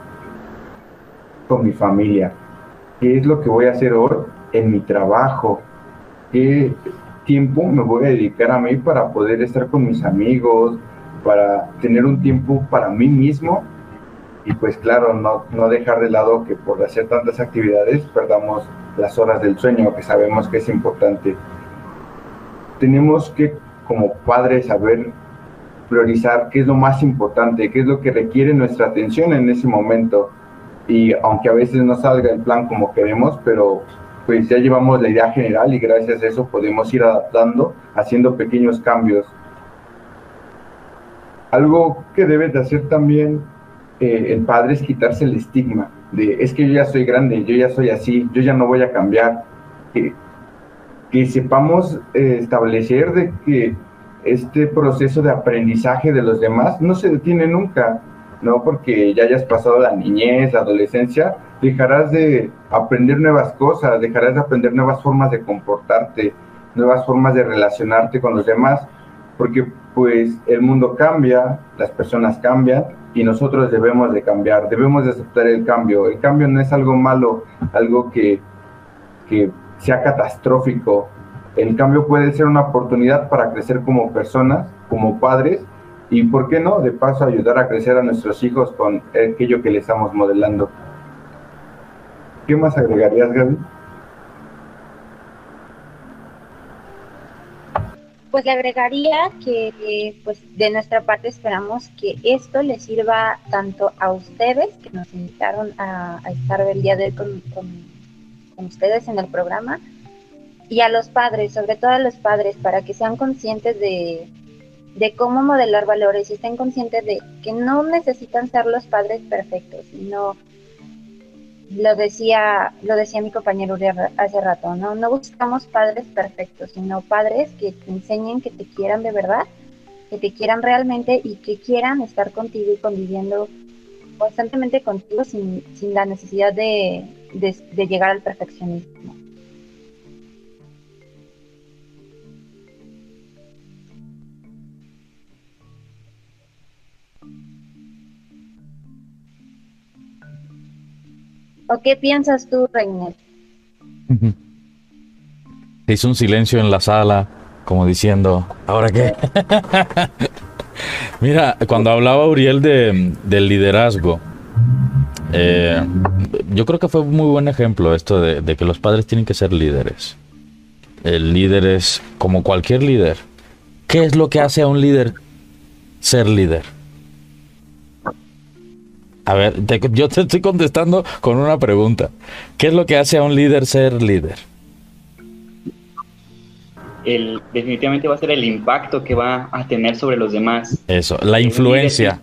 con mi familia, qué es lo que voy a hacer hoy en mi trabajo, qué tiempo me voy a dedicar a mí para poder estar con mis amigos, para tener un tiempo para mí mismo y pues claro, no, no dejar de lado que por hacer tantas actividades perdamos las horas del sueño, que sabemos que es importante. Tenemos que como padres saber priorizar qué es lo más importante, qué es lo que requiere nuestra atención en ese momento. Y aunque a veces no salga el plan como queremos, pero pues ya llevamos la idea general y gracias a eso podemos ir adaptando, haciendo pequeños cambios. Algo que debe de hacer también eh, el padre es quitarse el estigma de es que yo ya soy grande, yo ya soy así, yo ya no voy a cambiar. Que, que sepamos eh, establecer de que este proceso de aprendizaje de los demás no se detiene nunca, ¿no? Porque ya hayas pasado la niñez, la adolescencia, dejarás de aprender nuevas cosas, dejarás de aprender nuevas formas de comportarte, nuevas formas de relacionarte con los demás, porque pues el mundo cambia, las personas cambian y nosotros debemos de cambiar, debemos de aceptar el cambio. El cambio no es algo malo, algo que, que sea catastrófico. El cambio puede ser una oportunidad para crecer como personas, como padres, y por qué no, de paso, ayudar a crecer a nuestros hijos con aquello que le estamos modelando. ¿Qué más agregarías, Gaby? Pues le agregaría que pues de nuestra parte esperamos que esto les sirva tanto a ustedes que nos invitaron a, estar el día de hoy con, con, ustedes en el programa y a los padres, sobre todo a los padres, para que sean conscientes de, cómo modelar valores y estén conscientes de que no necesitan ser los padres perfectos, sino lo decía, lo decía mi compañero Uriel hace rato, ¿no? No buscamos padres perfectos, sino padres que te enseñen que te quieran de verdad, que te quieran realmente y que quieran estar contigo y conviviendo constantemente contigo sin, sin la necesidad de, de llegar al perfeccionismo. ¿O qué piensas tú, Reiner? Hizo un silencio en la sala, como diciendo, ¿ahora qué? Mira, cuando hablaba Uriel de, del liderazgo, eh, yo creo que fue un muy buen ejemplo esto de, de, que los padres tienen que ser líderes. El líder es como cualquier líder. ¿Qué es lo que hace a un líder ser líder? A ver, yo te estoy contestando con una pregunta. ¿Qué es lo que hace a un líder ser líder? El, definitivamente va a ser el impacto que va a tener sobre los demás. Eso, la influencia.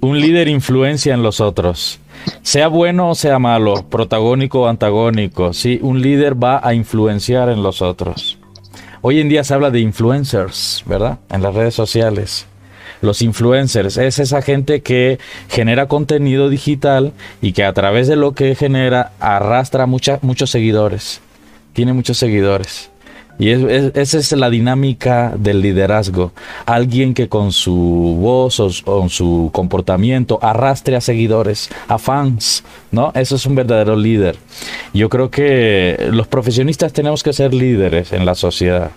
Un líder influencia en los otros. Sea bueno o sea malo, protagónico o antagónico, sí, un líder va a influenciar en los otros. Hoy en día se habla de influencers, ¿verdad? En las redes sociales los influencers. Es esa gente que genera contenido digital y que a través de lo que genera arrastra muchos seguidores. Tiene muchos seguidores. Y esa es la dinámica del liderazgo. Alguien que con su voz o con su comportamiento arrastre a seguidores, a fans, ¿no? Eso es un verdadero líder. Yo creo que los profesionistas tenemos que ser líderes en la sociedad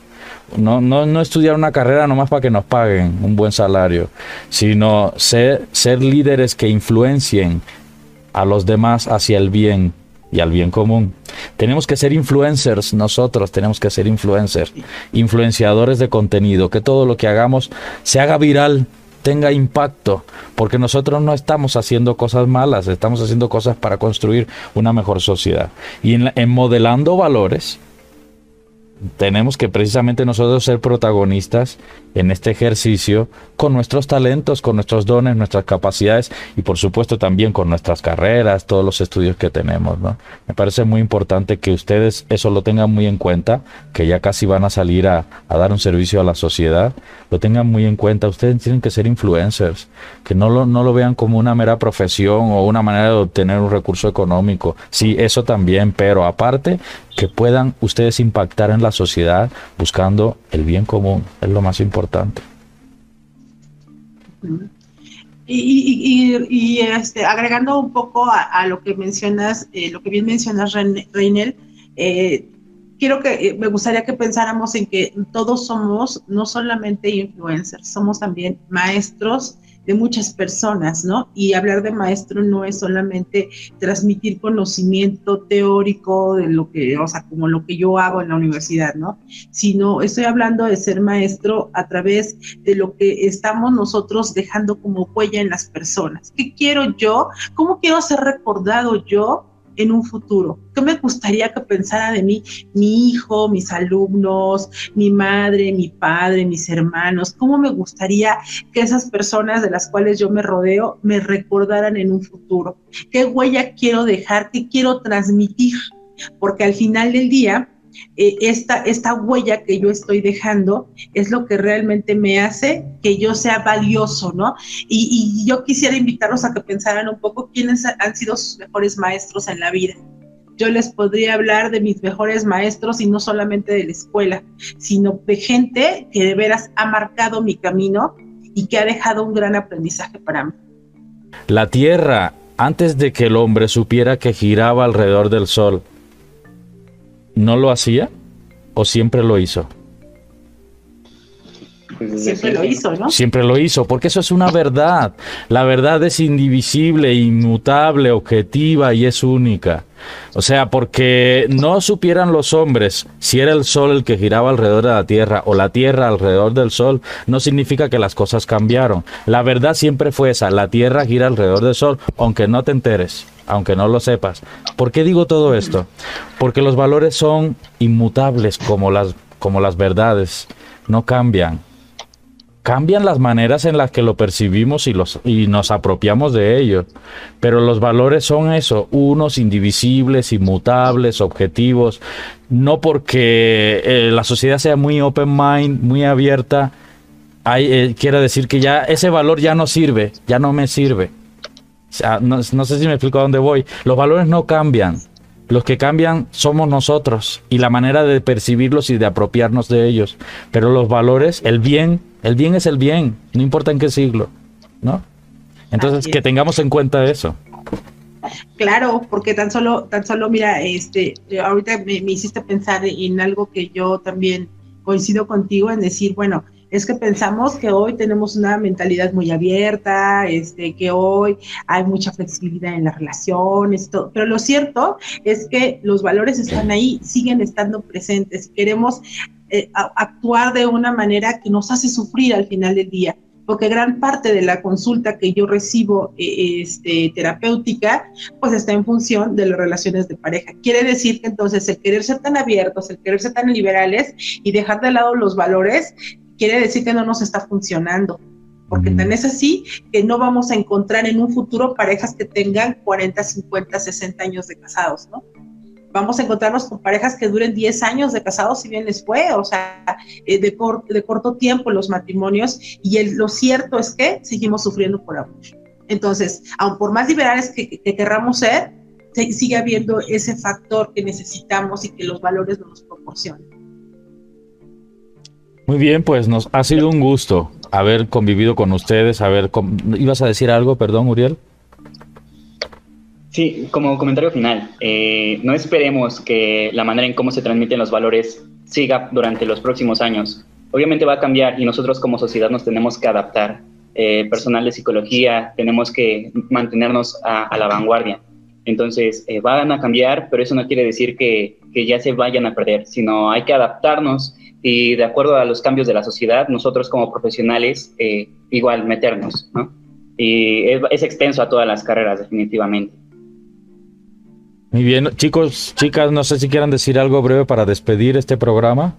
no, no, no estudiar una carrera nomás para que nos paguen un buen salario, sino ser, ser líderes que influencien a los demás hacia el bien y al bien común. Tenemos que ser influencers, nosotros tenemos que ser influencers, influenciadores de contenido, que todo lo que hagamos se haga viral, tenga impacto, porque nosotros no estamos haciendo cosas malas, estamos haciendo cosas para construir una mejor sociedad. Y en, en modelando valores, tenemos que precisamente nosotros ser protagonistas en este ejercicio con nuestros talentos, con nuestros dones, nuestras capacidades y por supuesto también con nuestras carreras, todos los estudios que tenemos, ¿no? Me parece muy importante que ustedes eso lo tengan muy en cuenta, que ya casi van a salir a, a dar un servicio a la sociedad, lo tengan muy en cuenta, ustedes tienen que ser influencers, que no lo, no lo vean como una mera profesión o una manera de obtener un recurso económico, sí, eso también, pero aparte que puedan ustedes impactar en la sociedad buscando el bien común, es lo más importante. Y, este, agregando un poco a, lo que mencionas, eh, lo que bien mencionas, Reinel, eh, quiero que eh, me gustaría que pensáramos en que todos somos no solamente influencers, somos también maestros de muchas personas, ¿no? Y hablar de maestro no es solamente transmitir conocimiento teórico de lo que, o sea, como lo que yo hago en la universidad, ¿no? Sino estoy hablando de ser maestro a través de lo que estamos nosotros dejando como huella en las personas. ¿Qué quiero yo? ¿Cómo quiero ser recordado yo en un futuro? ¿Qué me gustaría que pensara de mí mi hijo, mis alumnos, mi madre, mi padre, mis hermanos? ¿Cómo me gustaría que esas personas de las cuales yo me rodeo me recordaran en un futuro? ¿Qué huella quiero dejar? ¿Qué quiero transmitir? Porque al final del día, eh, esta, esta huella que yo estoy dejando es lo que realmente me hace que yo sea valioso, ¿no? Y, yo quisiera invitarlos a que pensaran un poco quiénes han sido sus mejores maestros en la vida. Yo les podría hablar de mis mejores maestros y no solamente de la escuela, sino de gente que de veras ha marcado mi camino y que ha dejado un gran aprendizaje para mí. La Tierra, antes de que el hombre supiera que giraba alrededor del Sol, no lo hacía o siempre lo hizo? Siempre lo hizo, ¿no? Siempre lo hizo, porque eso es una verdad. La verdad es indivisible, inmutable, objetiva y es única. O sea, porque no supieran los hombres si era el sol el que giraba alrededor de la Tierra o la Tierra alrededor del sol, no significa que las cosas cambiaron. La verdad siempre fue esa, la Tierra gira alrededor del sol, aunque no te enteres aunque no lo sepas. ¿Por qué digo todo esto? Porque los valores son inmutables como las, como las verdades, no cambian. Cambian las maneras en las que lo percibimos y, los, y nos apropiamos de ellos. Pero los valores son eso, unos indivisibles, inmutables, objetivos. No porque eh, la sociedad sea muy open mind, muy abierta, hay, eh, quiere decir que ya ese valor ya no sirve, ya no me sirve no, sé si me explico a dónde voy. Los valores no cambian. Los que cambian somos nosotros y la manera de percibirlos y de apropiarnos de ellos. Pero los valores, el bien, el bien es el bien, no importa en qué siglo, ¿no? Entonces, que tengamos en cuenta eso. Claro, porque tan solo, tan solo, mira, este, ahorita me hiciste pensar en algo que yo también coincido contigo en decir, bueno, es que pensamos que hoy tenemos una mentalidad muy abierta, este, que hoy hay mucha flexibilidad en las relaciones, pero lo cierto es que los valores están ahí, siguen estando presentes. Queremos eh, actuar de una manera que nos hace sufrir al final del día porque gran parte de la consulta que yo recibo eh, este, terapéutica, pues está en función de las relaciones de pareja. Quiere decir que entonces el querer ser tan abiertos, el querer ser tan liberales y dejar de lado los valores, quiere decir que no nos está funcionando. Porque tan es así que no vamos a encontrar en un futuro parejas que tengan 40, 50, 60 años de casados, ¿no? Vamos a encontrarnos con parejas que duren 10 años de casados, si bien les fue, o sea, eh, de, de corto tiempo los matrimonios, y lo cierto es que seguimos sufriendo por amor. Entonces, aun por más liberales que, que querramos ser, sigue habiendo ese factor que necesitamos y que los valores no nos proporcionan. Muy bien, pues nos ha sido un gusto haber convivido con ustedes, haber ibas a decir algo, perdón, Uriel. Sí, como comentario final, eh, no esperemos que la manera en cómo se transmiten los valores siga durante los próximos años. Obviamente va a cambiar y nosotros como sociedad nos tenemos que adaptar. Eh, personal de psicología, tenemos que mantenernos a, la vanguardia. Entonces, eh, van a cambiar, pero eso no quiere decir que, que, ya se vayan a perder, sino hay que adaptarnos y de acuerdo a los cambios de la sociedad, nosotros como profesionales, eh, igual meternos, ¿no? Y es, es extenso a todas las carreras, definitivamente. Muy bien, chicos, chicas, no sé si quieran decir algo breve para despedir este programa.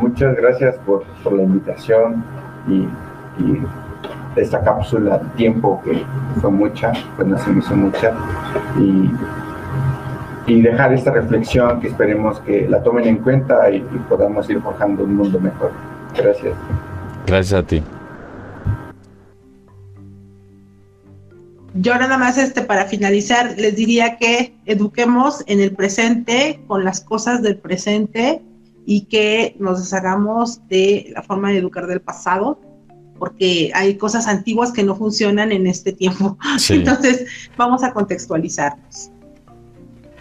Muchas gracias por, la invitación y, esta cápsula de tiempo que fue mucha, pues no se me hizo mucha, y, y, dejar esta reflexión que esperemos que la tomen en cuenta y, y podamos ir forjando un mundo mejor. Gracias. Gracias a ti. yo nada más este para finalizar les diría que eduquemos en el presente con las cosas del presente y que nos deshagamos de la forma de educar del pasado porque hay cosas antiguas que no funcionan en este tiempo. Entonces, vamos a contextualizarnos.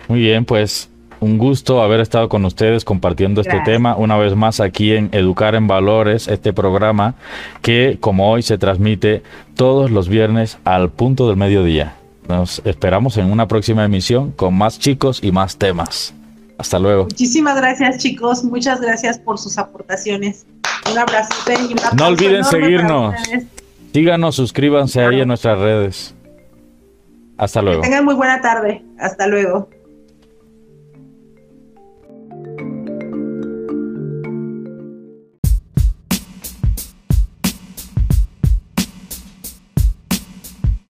Muy bien, pues un gusto haber estado con ustedes compartiendo este tema una vez más aquí en Educar en Valores, este programa que como hoy se transmite todos los viernes al punto del mediodía. Nos esperamos en una próxima emisión con más chicos y más temas. Hasta luego. Muchísimas gracias chicos, muchas gracias por sus aportaciones. Un abrazo. no olviden seguirnos. Síganos, suscríbanse ahí en nuestras redes. Hasta luego. Que tengan muy buena tarde. Hasta luego.